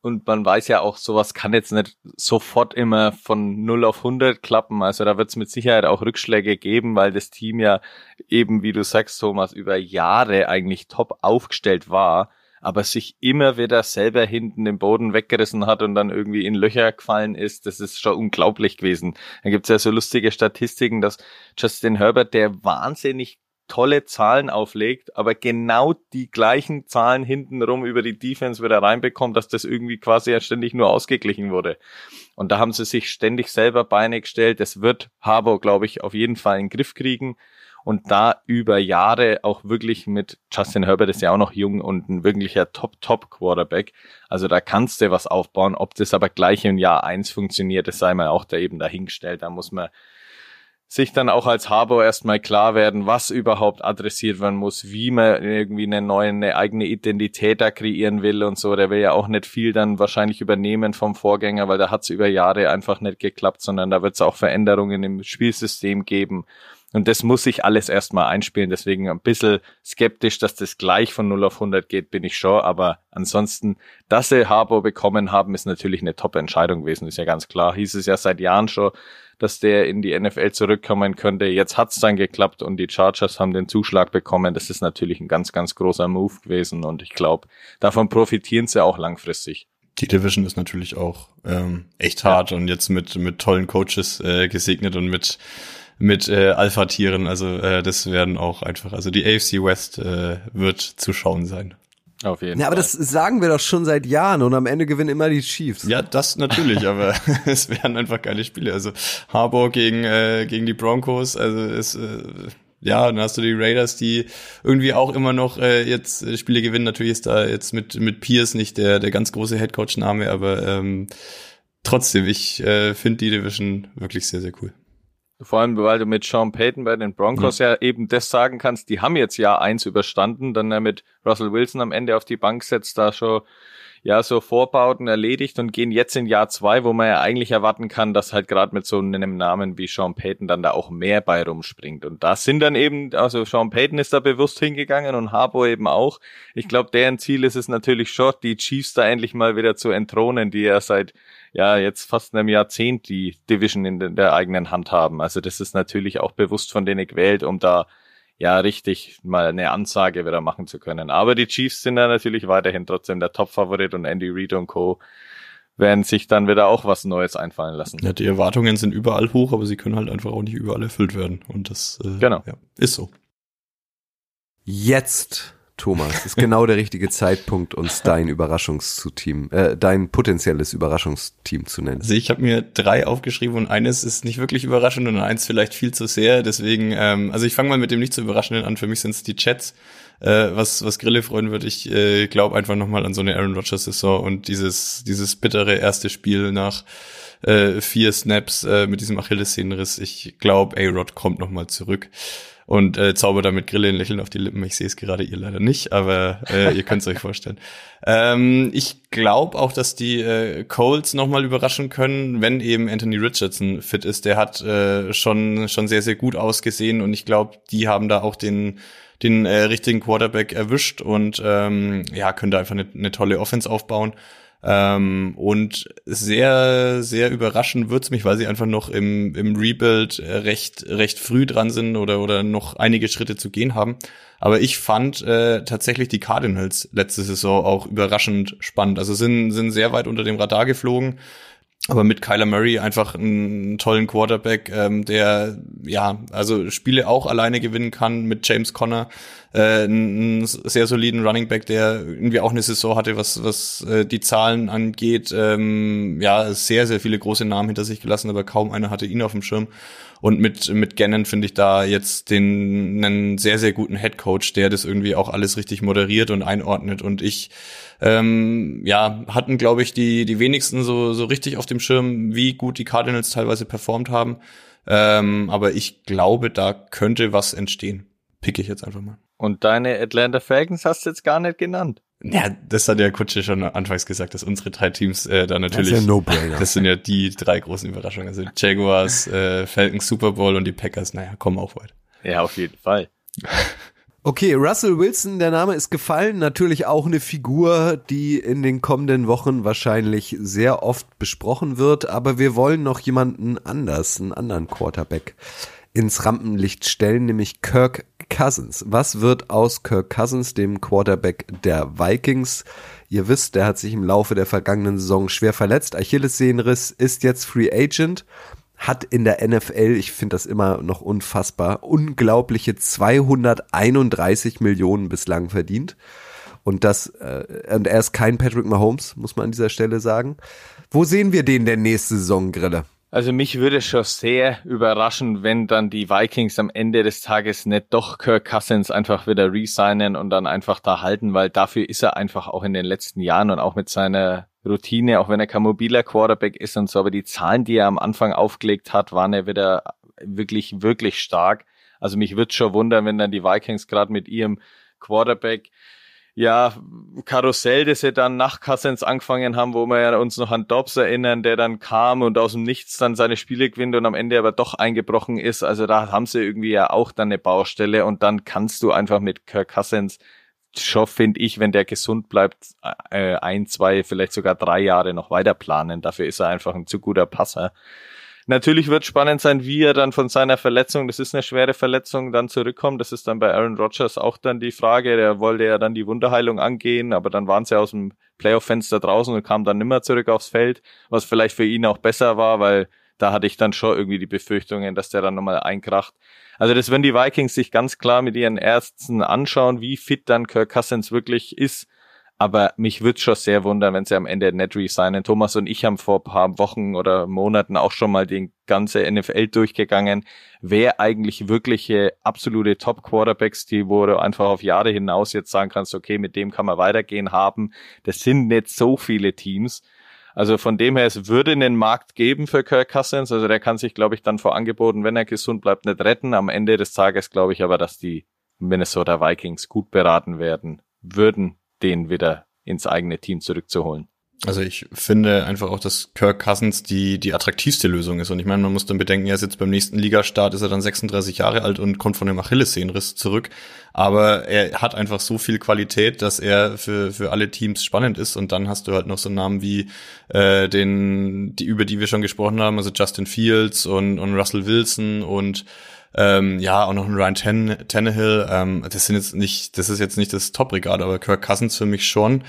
Und man weiß ja auch, sowas kann jetzt nicht sofort immer von 0 auf 100 klappen. Also da wird es mit Sicherheit auch Rückschläge geben, weil das Team ja eben, wie du sagst, Thomas, über Jahre eigentlich top aufgestellt war aber sich immer wieder selber hinten den Boden weggerissen hat und dann irgendwie in Löcher gefallen ist, das ist schon unglaublich gewesen. Da gibt's ja so lustige Statistiken, dass Justin Herbert, der wahnsinnig tolle Zahlen auflegt, aber genau die gleichen Zahlen hintenrum über die Defense wieder reinbekommt, dass das irgendwie quasi ja ständig nur ausgeglichen wurde. Und da haben sie sich ständig selber Beine gestellt. Das wird Harbour, glaube ich, auf jeden Fall in den Griff kriegen und da über Jahre auch wirklich mit Justin Herbert ist ja auch noch jung und ein wirklicher Top-Top-Quarterback. Also da kannst du was aufbauen. Ob das aber gleich im Jahr eins funktioniert, das sei mal auch da eben dahingestellt. Da muss man sich dann auch als Harbour erstmal klar werden, was überhaupt adressiert werden muss, wie man irgendwie eine neue, eine eigene Identität da kreieren will und so. Der will ja auch nicht viel dann wahrscheinlich übernehmen vom Vorgänger, weil da hat es über Jahre einfach nicht geklappt, sondern da wird es auch Veränderungen im Spielsystem geben. Und das muss ich alles erstmal einspielen. Deswegen ein bisschen skeptisch, dass das gleich von 0 auf 100 geht, bin ich schon. Aber ansonsten, dass sie Harbour bekommen haben, ist natürlich eine Top-Entscheidung gewesen. Ist ja ganz klar. Hieß es ja seit Jahren schon, dass der in die NFL zurückkommen könnte. Jetzt hat's dann geklappt und die Chargers haben den Zuschlag bekommen. Das ist natürlich ein ganz, ganz großer Move gewesen. Und ich glaube, davon profitieren sie auch langfristig. Die Division ist natürlich auch ähm, echt hart ja. und jetzt mit, mit tollen Coaches äh, gesegnet und mit mit äh, Alpha-Tieren. Also äh, das werden auch einfach, also die AFC West äh, wird zu schauen sein. Auf jeden ja, Fall. aber das sagen wir doch schon seit Jahren und am Ende gewinnen immer die Chiefs. Ja, das natürlich, aber es werden einfach geile Spiele. Also Harbour gegen äh, gegen die Broncos, also es äh, ja, dann hast du die Raiders, die irgendwie auch immer noch äh, jetzt äh, Spiele gewinnen. Natürlich ist da jetzt mit mit Pierce nicht der der ganz große Headcoach-Name, aber ähm, trotzdem, ich äh, finde die Division wirklich sehr sehr cool. Vor allem, weil du mit Sean Payton bei den Broncos mhm. ja eben das sagen kannst, die haben jetzt Jahr eins überstanden, dann er mit Russell Wilson am Ende auf die Bank setzt, da schon ja so Vorbauten erledigt und gehen jetzt in Jahr zwei, wo man ja eigentlich erwarten kann, dass halt gerade mit so einem Namen wie Sean Payton dann da auch mehr bei rumspringt. Und da sind dann eben, also Sean Payton ist da bewusst hingegangen und Harbour eben auch. Ich glaube, deren Ziel ist es natürlich schon, die Chiefs da endlich mal wieder zu entthronen, die ja seit ja jetzt fast einem Jahrzehnt die Division in der eigenen Hand haben. Also das ist natürlich auch bewusst von denen gewählt, um da ja richtig mal eine Ansage wieder machen zu können. Aber die Chiefs sind da natürlich weiterhin trotzdem der Top-Favorit und Andy Reid und Co. werden sich dann wieder auch was Neues einfallen lassen. Ja, die Erwartungen sind überall hoch, aber sie können halt einfach auch nicht überall erfüllt werden. Und das äh, genau. ja, ist so. Jetzt Thomas, ist genau der richtige Zeitpunkt, uns dein Überraschungsteam, äh, dein potenzielles Überraschungsteam zu nennen. Also ich habe mir drei aufgeschrieben und eines ist nicht wirklich überraschend und eins vielleicht viel zu sehr. Deswegen, ähm, also ich fange mal mit dem nicht zu überraschenden an. Für mich sind es die Chats. Äh, was was Grille freuen wird, ich äh, glaube einfach nochmal an so eine Aaron Rodgers Saison und dieses dieses bittere erste Spiel nach äh, vier Snaps äh, mit diesem Achillessehnenriss. Ich glaube, A-Rod kommt nochmal zurück und äh, zauber damit Grille Lächeln auf die Lippen. Ich sehe es gerade ihr leider nicht, aber äh, ihr könnt es euch vorstellen. Ähm, ich glaube auch, dass die äh, Colts nochmal überraschen können, wenn eben Anthony Richardson fit ist. Der hat äh, schon schon sehr sehr gut ausgesehen und ich glaube, die haben da auch den den äh, richtigen Quarterback erwischt und ähm, ja, können da einfach eine, eine tolle Offense aufbauen. Ähm, und sehr, sehr überraschend wird's mich, weil sie einfach noch im, im Rebuild äh, recht, recht früh dran sind oder, oder noch einige Schritte zu gehen haben. Aber ich fand äh, tatsächlich die Cardinals letzte Saison auch überraschend spannend. Also sind, sind sehr weit unter dem Radar geflogen aber mit Kyler Murray einfach einen tollen Quarterback, ähm, der ja also Spiele auch alleine gewinnen kann mit James Conner, äh, einen sehr soliden Running Back, der irgendwie auch eine Saison hatte, was was äh, die Zahlen angeht, ähm, ja sehr sehr viele große Namen hinter sich gelassen, aber kaum einer hatte ihn auf dem Schirm. Und mit, mit Gannon finde ich da jetzt den, einen sehr, sehr guten Head Coach, der das irgendwie auch alles richtig moderiert und einordnet. Und ich, ähm, ja, hatten, glaube ich, die, die wenigsten so, so richtig auf dem Schirm, wie gut die Cardinals teilweise performt haben. Ähm, aber ich glaube, da könnte was entstehen. Pick ich jetzt einfach mal. Und deine Atlanta Falcons hast du jetzt gar nicht genannt. Ja, das hat der Kutsche schon anfangs gesagt, dass unsere drei Teams äh, da natürlich. Das ist ja No-Brainer. Das sind ja die drei großen Überraschungen. Also Jaguars, äh, Falcons Super Bowl und die Packers, naja, kommen auch weit. Ja, auf jeden Fall. Okay, Russell Wilson, der Name ist gefallen. Natürlich auch eine Figur, die in den kommenden Wochen wahrscheinlich sehr oft besprochen wird. Aber wir wollen noch jemanden anders, einen anderen Quarterback ins Rampenlicht stellen, nämlich Kirk Cousins. Was wird aus Kirk Cousins, dem Quarterback der Vikings? Ihr wisst, der hat sich im Laufe der vergangenen Saison schwer verletzt. Achillessehnenriss ist jetzt Free Agent, hat in der NFL, ich finde das immer noch unfassbar, unglaubliche 231 Millionen bislang verdient. Und das, äh, und er ist kein Patrick Mahomes, muss man an dieser Stelle sagen. Wo sehen wir den denn nächste Saison, Grille? Also mich würde schon sehr überraschen, wenn dann die Vikings am Ende des Tages nicht doch Kirk Cousins einfach wieder resignen und dann einfach da halten, weil dafür ist er einfach auch in den letzten Jahren und auch mit seiner Routine, auch wenn er kein mobiler Quarterback ist und so, aber die Zahlen, die er am Anfang aufgelegt hat, waren ja wieder wirklich, wirklich stark. Also mich würde schon wundern, wenn dann die Vikings gerade mit ihrem Quarterback ja, Karussell, das sie dann nach Cousins angefangen haben, wo wir ja uns noch an Dobbs erinnern, der dann kam und aus dem Nichts dann seine Spiele gewinnt und am Ende aber doch eingebrochen ist. Also da haben sie irgendwie ja auch dann eine Baustelle und dann kannst du einfach mit Kirk Cousins schon, finde ich, wenn der gesund bleibt, äh, ein, zwei, vielleicht sogar drei Jahre noch weiter planen. Dafür ist er einfach ein zu guter Passer. Natürlich wird spannend sein, wie er dann von seiner Verletzung, das ist eine schwere Verletzung, dann zurückkommt. Das ist dann bei Aaron Rodgers auch dann die Frage. Der wollte ja dann die Wunderheilung angehen, aber dann waren sie aus dem Playoff-Fenster draußen und kamen dann nimmer zurück aufs Feld, was vielleicht für ihn auch besser war, weil da hatte ich dann schon irgendwie die Befürchtungen, dass der dann nochmal einkracht. Also das werden die Vikings sich ganz klar mit ihren Ärzten anschauen, wie fit dann Kirk Cousins wirklich ist aber mich würde schon sehr wundern, wenn sie am Ende nicht resignen. Thomas und ich haben vor paar Wochen oder Monaten auch schon mal den ganze NFL durchgegangen. Wer eigentlich wirkliche absolute Top-Quarterbacks, die wo du einfach auf Jahre hinaus jetzt sagen kannst, okay, mit dem kann man weitergehen haben. Das sind nicht so viele Teams. Also von dem her, es würde einen Markt geben für Kirk Cousins. Also der kann sich, glaube ich, dann vor Angeboten, wenn er gesund bleibt, nicht retten. Am Ende des Tages glaube ich aber, dass die Minnesota Vikings gut beraten werden würden, den wieder ins eigene Team zurückzuholen. Also ich finde einfach auch, dass Kirk Cousins die, die attraktivste Lösung ist. Und ich meine, man muss dann bedenken, er ist jetzt beim nächsten Ligastart, ist er dann 36 Jahre alt und kommt von dem Achillessehnenriss zurück. Aber er hat einfach so viel Qualität, dass er für, für alle Teams spannend ist. Und dann hast du halt noch so Namen wie äh, den, die, über die wir schon gesprochen haben, also Justin Fields und, und Russell Wilson und ähm, ja, auch noch ein Ryan Ten Tannehill. Ähm, das sind jetzt nicht, das ist jetzt nicht das Top-Regal, aber Kirk Cousins für mich schon.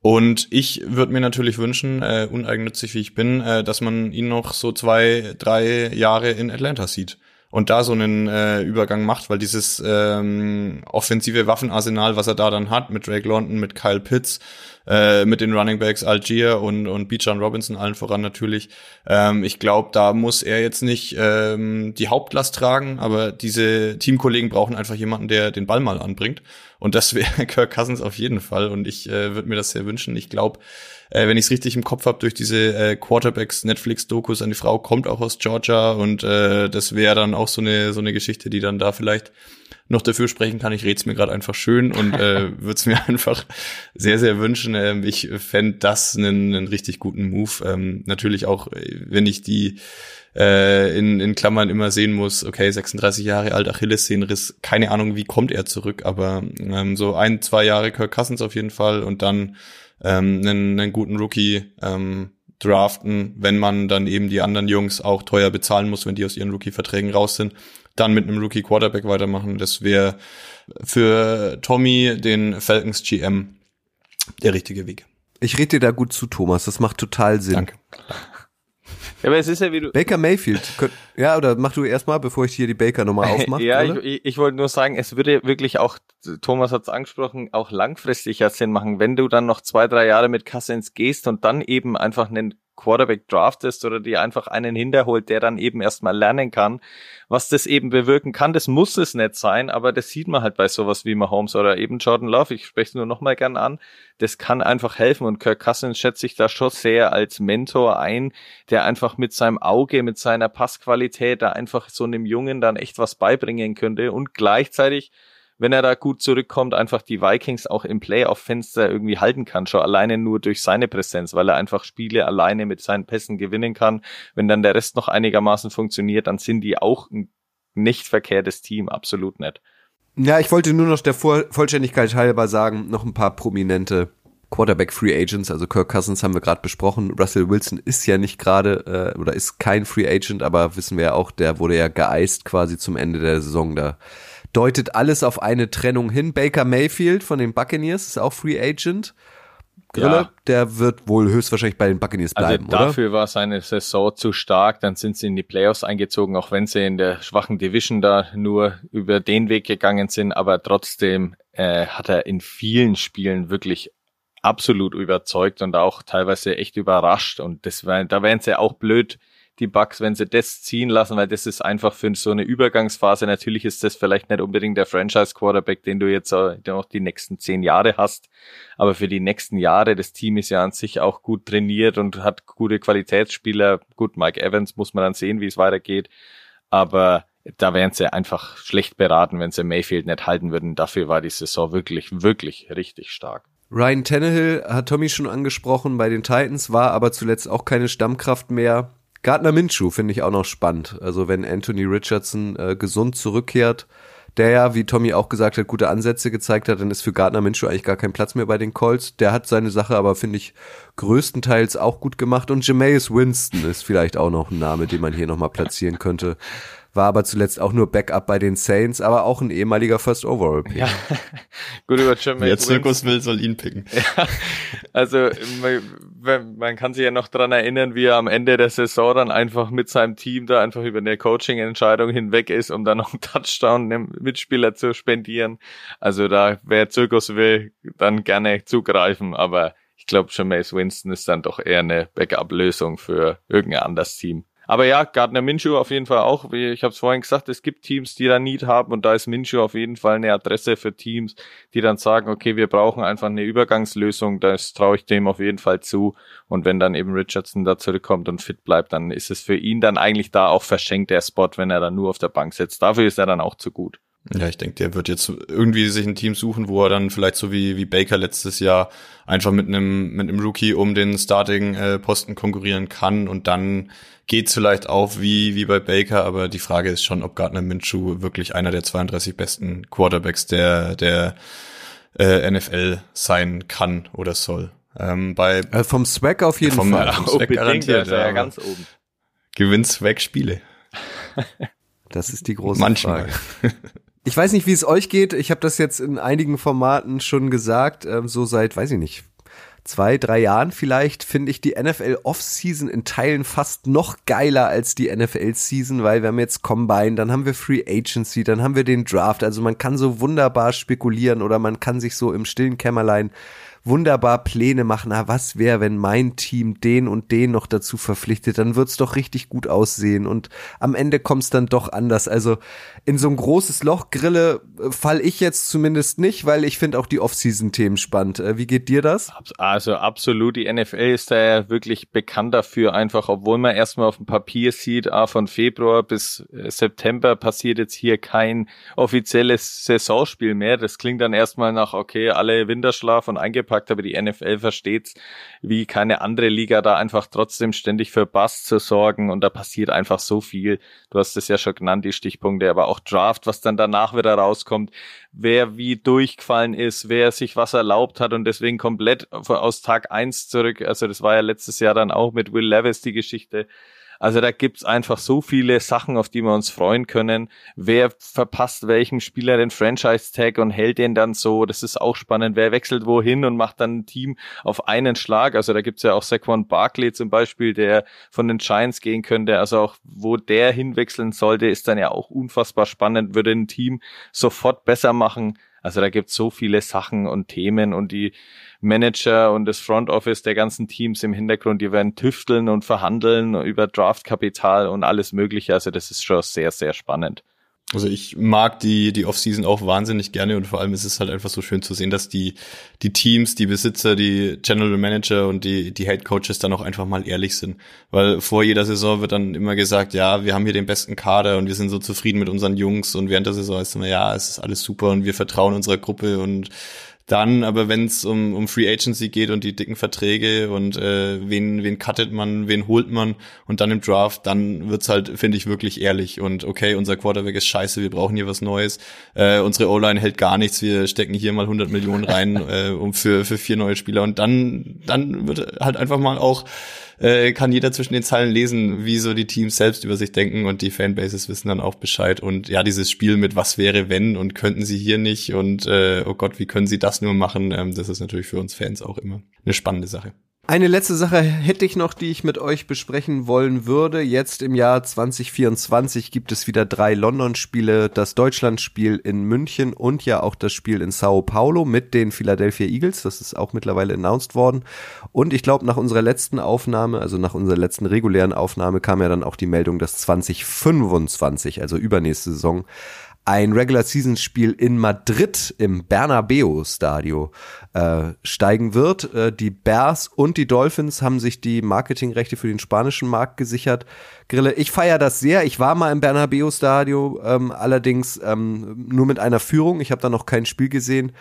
Und ich würde mir natürlich wünschen, äh, uneigennützig wie ich bin, äh, dass man ihn noch so zwei, drei Jahre in Atlanta sieht und da so einen äh, Übergang macht, weil dieses ähm, offensive Waffenarsenal, was er da dann hat, mit Drake London, mit Kyle Pitts, äh, mit den Running Backs Algier und, und Bijan Robinson allen voran natürlich. Ähm, ich glaube, da muss er jetzt nicht ähm, die Hauptlast tragen, aber diese Teamkollegen brauchen einfach jemanden, der den Ball mal anbringt. Und das wäre Kirk Cousins auf jeden Fall. Und ich äh, würde mir das sehr wünschen. Ich glaube, äh, wenn ich es richtig im Kopf habe, durch diese äh, Quarterbacks Netflix-Dokus, seine Frau kommt auch aus Georgia und äh, das wäre dann auch so eine so eine Geschichte, die dann da vielleicht noch dafür sprechen kann. Ich rede es mir gerade einfach schön und äh, würde es mir einfach sehr, sehr wünschen. Ähm, ich fände das einen, einen richtig guten Move. Ähm, natürlich auch, wenn ich die äh, in, in Klammern immer sehen muss, okay, 36 Jahre alt, Achillessehnenriss, keine Ahnung, wie kommt er zurück, aber ähm, so ein, zwei Jahre Kirk Cousins auf jeden Fall und dann ähm, einen, einen guten Rookie ähm, draften, wenn man dann eben die anderen Jungs auch teuer bezahlen muss, wenn die aus ihren Rookie-Verträgen raus sind, dann mit einem Rookie-Quarterback weitermachen. Das wäre für Tommy, den Falcons GM, der richtige Weg. Ich rede dir da gut zu, Thomas. Das macht total Sinn. Danke. Ja, aber es ist ja wie du. Baker Mayfield. Ja, oder mach du erstmal, bevor ich hier die Baker nochmal aufmache. ja, ich, ich, ich wollte nur sagen, es würde wirklich auch, Thomas hat es angesprochen, auch langfristig ja Sinn machen, wenn du dann noch zwei, drei Jahre mit Cousins gehst und dann eben einfach einen Quarterback draftest oder dir einfach einen hinterholt, der dann eben erstmal lernen kann, was das eben bewirken kann. Das muss es nicht sein, aber das sieht man halt bei sowas wie Mahomes oder eben Jordan Love. Ich spreche es nur nochmal gern an. Das kann einfach helfen und Kirk Cousins schätze ich da schon sehr als Mentor ein, der einfach mit seinem Auge, mit seiner Passqualität da einfach so einem Jungen dann echt was beibringen könnte und gleichzeitig wenn er da gut zurückkommt, einfach die Vikings auch im Playoff-Fenster irgendwie halten kann, schon alleine nur durch seine Präsenz, weil er einfach Spiele alleine mit seinen Pässen gewinnen kann. Wenn dann der Rest noch einigermaßen funktioniert, dann sind die auch ein nicht verkehrtes Team, absolut nicht. Ja, ich wollte nur noch der Vollständigkeit halber sagen, noch ein paar prominente Quarterback Free Agents, also Kirk Cousins haben wir gerade besprochen. Russell Wilson ist ja nicht gerade äh, oder ist kein Free Agent, aber wissen wir ja auch, der wurde ja geeist quasi zum Ende der Saison. Da deutet alles auf eine Trennung hin. Baker Mayfield von den Buccaneers ist auch Free Agent. Grille, ja. der wird wohl höchstwahrscheinlich bei den Buccaneers also bleiben, also dafür oder? war seine Saison zu stark, dann sind sie in die Playoffs eingezogen, auch wenn sie in der schwachen Division da nur über den Weg gegangen sind, aber trotzdem äh, hat er in vielen Spielen wirklich absolut überzeugt und auch teilweise echt überrascht und das wär, da wären sie auch blöd, die Bugs, wenn sie das ziehen lassen, weil das ist einfach für so eine Übergangsphase. Natürlich ist das vielleicht nicht unbedingt der Franchise-Quarterback, den du jetzt äh, noch die nächsten zehn Jahre hast, aber für die nächsten Jahre, das Team ist ja an sich auch gut trainiert und hat gute Qualitätsspieler. Gut, Mike Evans muss man dann sehen, wie es weitergeht, aber da wären sie einfach schlecht beraten, wenn sie Mayfield nicht halten würden. Dafür war die Saison wirklich, wirklich richtig stark. Ryan Tannehill hat Tommy schon angesprochen bei den Titans, war aber zuletzt auch keine Stammkraft mehr. Gardner Minshew finde ich auch noch spannend. Also wenn Anthony Richardson äh, gesund zurückkehrt, der ja, wie Tommy auch gesagt hat, gute Ansätze gezeigt hat, dann ist für Gardner Minshew eigentlich gar kein Platz mehr bei den Colts. Der hat seine Sache aber, finde ich, größtenteils auch gut gemacht. Und Jameis Winston ist vielleicht auch noch ein Name, den man hier nochmal platzieren könnte war aber zuletzt auch nur Backup bei den Saints, aber auch ein ehemaliger First Overall Pick. Ja. Gut über Jermaine Wer Zirkus will, soll ihn picken. Ja. Also man, man kann sich ja noch dran erinnern, wie er am Ende der Saison dann einfach mit seinem Team da einfach über eine Coaching-Entscheidung hinweg ist, um dann noch einen Touchdown dem Mitspieler zu spendieren. Also da, wer Zirkus will, dann gerne zugreifen, aber ich glaube, Jameis Winston ist dann doch eher eine Backup-Lösung für irgendein anderes Team. Aber ja, Gardner Minshew auf jeden Fall auch. Ich habe es vorhin gesagt, es gibt Teams, die da Need haben und da ist Minshew auf jeden Fall eine Adresse für Teams, die dann sagen, okay, wir brauchen einfach eine Übergangslösung. Das traue ich dem auf jeden Fall zu. Und wenn dann eben Richardson da zurückkommt und fit bleibt, dann ist es für ihn dann eigentlich da auch verschenkt der Spot, wenn er dann nur auf der Bank sitzt. Dafür ist er dann auch zu gut. Ja, ich denke, der wird jetzt irgendwie sich ein Team suchen, wo er dann vielleicht so wie, wie Baker letztes Jahr einfach mit einem, mit einem Rookie um den Starting-Posten konkurrieren kann und dann geht's vielleicht auch wie, wie bei Baker, aber die Frage ist schon, ob Gardner Minshew wirklich einer der 32 besten Quarterbacks der, der äh, NFL sein kann oder soll. Ähm, bei äh, vom Swag auf jeden vom, Fall. Vom Swag garantiert, ja, ja ganz oben. Gewinnt Swag Spiele. Das ist die große Manchmal. Frage. Ich weiß nicht, wie es euch geht. Ich habe das jetzt in einigen Formaten schon gesagt. Ähm, so seit, weiß ich nicht, zwei, drei Jahren vielleicht finde ich die NFL Offseason in Teilen fast noch geiler als die NFL Season, weil wir haben jetzt Combine, dann haben wir Free Agency, dann haben wir den Draft. Also man kann so wunderbar spekulieren oder man kann sich so im stillen Kämmerlein wunderbar Pläne machen, ah, was wäre, wenn mein Team den und den noch dazu verpflichtet, dann wird's doch richtig gut aussehen und am Ende kommt's dann doch anders. Also in so ein großes Loch Grille äh, fall ich jetzt zumindest nicht, weil ich finde auch die Off-Season-Themen spannend. Äh, wie geht dir das? Also absolut, die NFL ist da ja wirklich bekannt dafür, einfach, obwohl man erstmal auf dem Papier sieht, ah, von Februar bis äh, September passiert jetzt hier kein offizielles Saisonspiel mehr. Das klingt dann erstmal nach, okay, alle Winterschlaf und eingepackt, aber die NFL versteht wie keine andere Liga da einfach trotzdem ständig für Bass zu sorgen und da passiert einfach so viel. Du hast es ja schon genannt, die Stichpunkte, aber auch Draft, was dann danach wieder rauskommt, wer wie durchgefallen ist, wer sich was erlaubt hat und deswegen komplett aus Tag eins zurück. Also das war ja letztes Jahr dann auch mit Will Levis die Geschichte also da gibt's einfach so viele Sachen, auf die wir uns freuen können. Wer verpasst welchem Spieler den Franchise-Tag und hält den dann so? Das ist auch spannend. Wer wechselt wohin und macht dann ein Team auf einen Schlag? Also da gibt's ja auch Saquon Barkley zum Beispiel, der von den Giants gehen könnte. Also auch wo der hinwechseln sollte, ist dann ja auch unfassbar spannend. Würde ein Team sofort besser machen. Also da gibt's so viele Sachen und Themen und die Manager und das Front Office der ganzen Teams im Hintergrund, die werden tüfteln und verhandeln über Draftkapital und alles Mögliche. Also das ist schon sehr, sehr spannend. Also ich mag die, die Offseason auch wahnsinnig gerne und vor allem ist es halt einfach so schön zu sehen, dass die, die Teams, die Besitzer, die General Manager und die, die Head Coaches dann auch einfach mal ehrlich sind. Weil vor jeder Saison wird dann immer gesagt, ja, wir haben hier den besten Kader und wir sind so zufrieden mit unseren Jungs und während der Saison ist immer, ja, es ist alles super und wir vertrauen unserer Gruppe und dann, aber wenn es um, um Free Agency geht und die dicken Verträge und äh, wen, wen cuttet man, wen holt man und dann im Draft, dann wird's halt, finde ich, wirklich ehrlich. Und okay, unser Quarterback ist scheiße, wir brauchen hier was Neues. Äh, unsere O-Line hält gar nichts, wir stecken hier mal 100 Millionen rein äh, um für, für vier neue Spieler. Und dann, dann wird halt einfach mal auch äh, kann jeder zwischen den Zeilen lesen, wie so die Teams selbst über sich denken und die Fanbases wissen dann auch Bescheid. Und ja, dieses Spiel mit was wäre, wenn und könnten sie hier nicht und äh, oh Gott, wie können sie das nur machen, ähm, das ist natürlich für uns Fans auch immer eine spannende Sache. Eine letzte Sache hätte ich noch, die ich mit euch besprechen wollen würde. Jetzt im Jahr 2024 gibt es wieder drei London-Spiele, das Deutschland-Spiel in München und ja auch das Spiel in Sao Paulo mit den Philadelphia Eagles. Das ist auch mittlerweile announced worden. Und ich glaube, nach unserer letzten Aufnahme, also nach unserer letzten regulären Aufnahme, kam ja dann auch die Meldung, dass 2025, also übernächste Saison, ein Regular Season Spiel in Madrid im Bernabeu Stadio äh, steigen wird. Äh, die Bears und die Dolphins haben sich die Marketingrechte für den spanischen Markt gesichert. Grille, ich feiere das sehr. Ich war mal im Bernabeu Stadio, ähm, allerdings ähm, nur mit einer Führung. Ich habe da noch kein Spiel gesehen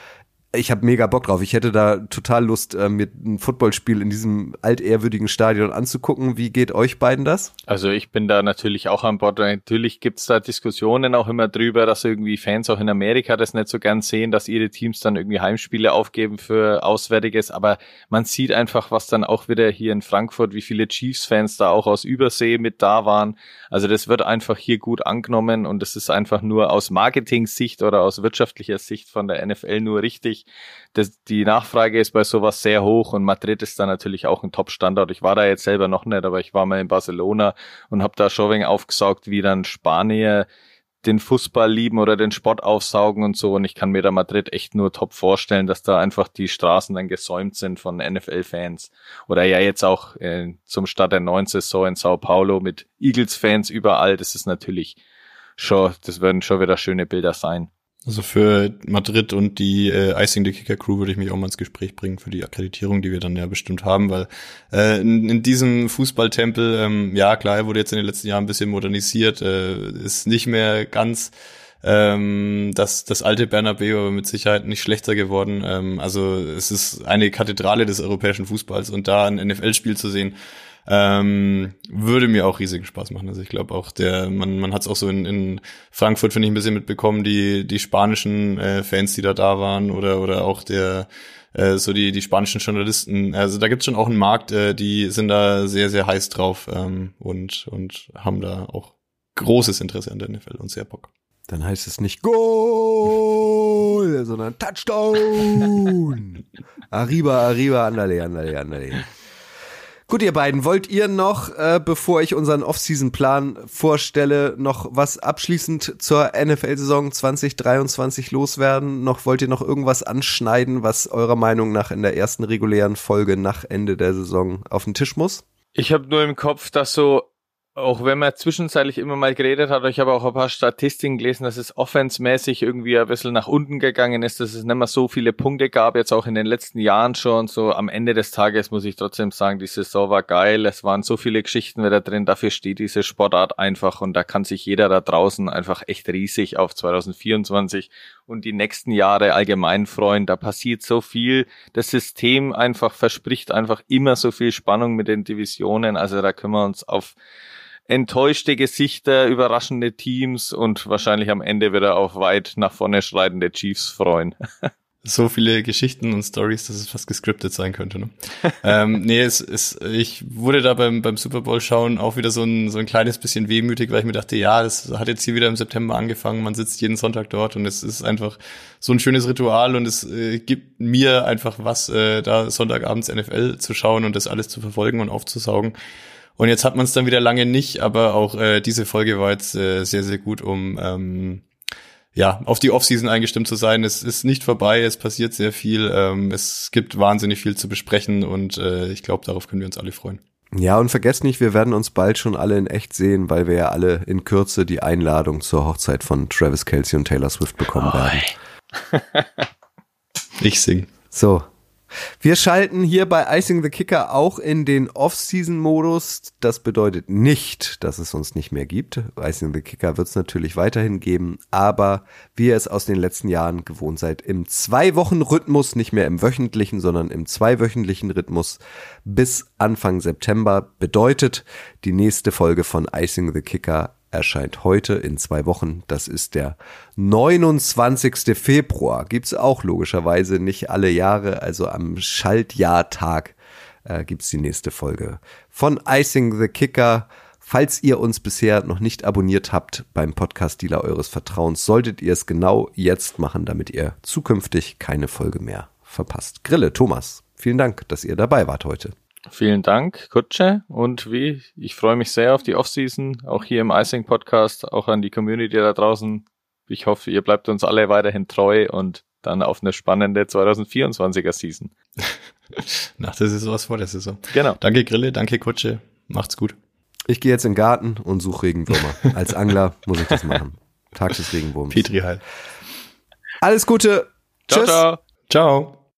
ich habe mega Bock drauf. Ich hätte da total Lust, äh, mir ein Footballspiel in diesem altehrwürdigen Stadion anzugucken. Wie geht euch beiden das? Also ich bin da natürlich auch an Bord. Natürlich gibt's da Diskussionen auch immer drüber, dass irgendwie Fans auch in Amerika das nicht so gern sehen, dass ihre Teams dann irgendwie Heimspiele aufgeben für Auswärtiges. Aber man sieht einfach, was dann auch wieder hier in Frankfurt, wie viele Chiefs-Fans da auch aus Übersee mit da waren. Also das wird einfach hier gut angenommen und das ist einfach nur aus Marketing-Sicht oder aus wirtschaftlicher Sicht von der NFL nur richtig das, die Nachfrage ist bei sowas sehr hoch und Madrid ist da natürlich auch ein Top-Standort. Ich war da jetzt selber noch nicht, aber ich war mal in Barcelona und habe da schon wegen aufgesaugt, wie dann Spanier den Fußball lieben oder den Sport aufsaugen und so. Und ich kann mir da Madrid echt nur top vorstellen, dass da einfach die Straßen dann gesäumt sind von NFL-Fans. Oder ja jetzt auch äh, zum Start der neuen Saison in Sao Paulo mit Eagles-Fans überall. Das ist natürlich schon, das werden schon wieder schöne Bilder sein. Also für Madrid und die äh, Icing the Kicker Crew würde ich mich auch mal ins Gespräch bringen für die Akkreditierung, die wir dann ja bestimmt haben, weil äh, in, in diesem Fußballtempel, ähm, ja klar, er wurde jetzt in den letzten Jahren ein bisschen modernisiert, äh, ist nicht mehr ganz ähm, das, das alte Bernabeu aber mit Sicherheit nicht schlechter geworden. Ähm, also es ist eine Kathedrale des europäischen Fußballs und da ein NFL-Spiel zu sehen, ähm, würde mir auch riesigen Spaß machen. Also ich glaube auch der, man, man hat es auch so in, in Frankfurt, finde ich, ein bisschen mitbekommen, die, die spanischen äh, Fans, die da da waren, oder, oder auch der äh, so die, die spanischen Journalisten. Also da gibt's schon auch einen Markt, äh, die sind da sehr, sehr heiß drauf ähm, und, und haben da auch großes Interesse an der NFL und sehr Bock. Dann heißt es nicht Goal, sondern Touchdown. arriba, arriba, andale, andale, andale. Gut, ihr beiden, wollt ihr noch, äh, bevor ich unseren Off-Season-Plan vorstelle, noch was abschließend zur NFL-Saison 2023 loswerden? Noch wollt ihr noch irgendwas anschneiden, was eurer Meinung nach in der ersten regulären Folge nach Ende der Saison auf den Tisch muss? Ich habe nur im Kopf, dass so auch wenn man zwischenzeitlich immer mal geredet hat, ich habe auch ein paar Statistiken gelesen, dass es offensmäßig irgendwie ein bisschen nach unten gegangen ist, dass es nicht mehr so viele Punkte gab, jetzt auch in den letzten Jahren schon. So am Ende des Tages muss ich trotzdem sagen, die Saison war geil, es waren so viele Geschichten wieder drin, dafür steht diese Sportart einfach und da kann sich jeder da draußen einfach echt riesig auf 2024 und die nächsten Jahre allgemein freuen. Da passiert so viel. Das System einfach verspricht einfach immer so viel Spannung mit den Divisionen. Also da können wir uns auf enttäuschte Gesichter, überraschende Teams und wahrscheinlich am Ende wieder auf weit nach vorne schreitende Chiefs freuen. so viele Geschichten und Stories, dass es fast gescriptet sein könnte. Ne? ähm, nee, es ist, ich wurde da beim, beim Super Bowl schauen auch wieder so ein, so ein kleines bisschen wehmütig, weil ich mir dachte, ja, das hat jetzt hier wieder im September angefangen, man sitzt jeden Sonntag dort und es ist einfach so ein schönes Ritual und es äh, gibt mir einfach was, äh, da Sonntagabends NFL zu schauen und das alles zu verfolgen und aufzusaugen. Und jetzt hat man es dann wieder lange nicht, aber auch äh, diese Folge war jetzt äh, sehr, sehr gut, um ähm, ja, auf die Offseason eingestimmt zu sein. Es ist nicht vorbei, es passiert sehr viel, ähm, es gibt wahnsinnig viel zu besprechen und äh, ich glaube, darauf können wir uns alle freuen. Ja, und vergesst nicht, wir werden uns bald schon alle in echt sehen, weil wir ja alle in Kürze die Einladung zur Hochzeit von Travis Kelsey und Taylor Swift bekommen oh. werden. ich sing. So, wir schalten hier bei Icing the Kicker auch in den Off-Season-Modus. Das bedeutet nicht, dass es uns nicht mehr gibt. Icing the Kicker wird es natürlich weiterhin geben, aber wie ihr es aus den letzten Jahren gewohnt seid, im Zwei-Wochen-Rhythmus, nicht mehr im wöchentlichen, sondern im zweiwöchentlichen Rhythmus bis Anfang September bedeutet die nächste Folge von Icing the Kicker erscheint heute in zwei Wochen. Das ist der 29. Februar. Gibt's auch logischerweise nicht alle Jahre. Also am Schaltjahrtag äh, gibt's die nächste Folge von Icing the Kicker. Falls ihr uns bisher noch nicht abonniert habt beim Podcast-Dealer eures Vertrauens, solltet ihr es genau jetzt machen, damit ihr zukünftig keine Folge mehr verpasst. Grille, Thomas, vielen Dank, dass ihr dabei wart heute. Vielen Dank, Kutsche. Und wie, ich freue mich sehr auf die Offseason, auch hier im Icing Podcast, auch an die Community da draußen. Ich hoffe, ihr bleibt uns alle weiterhin treu und dann auf eine spannende 2024er Season. Nach der Saison was vor der Saison. Genau. Danke Grille, danke Kutsche. Macht's gut. Ich gehe jetzt in den Garten und suche Regenwürmer. Als Angler muss ich das machen. Tag des Regenwurms. Petri halt. Alles Gute. Ciao, Tschüss. ciao. Ciao.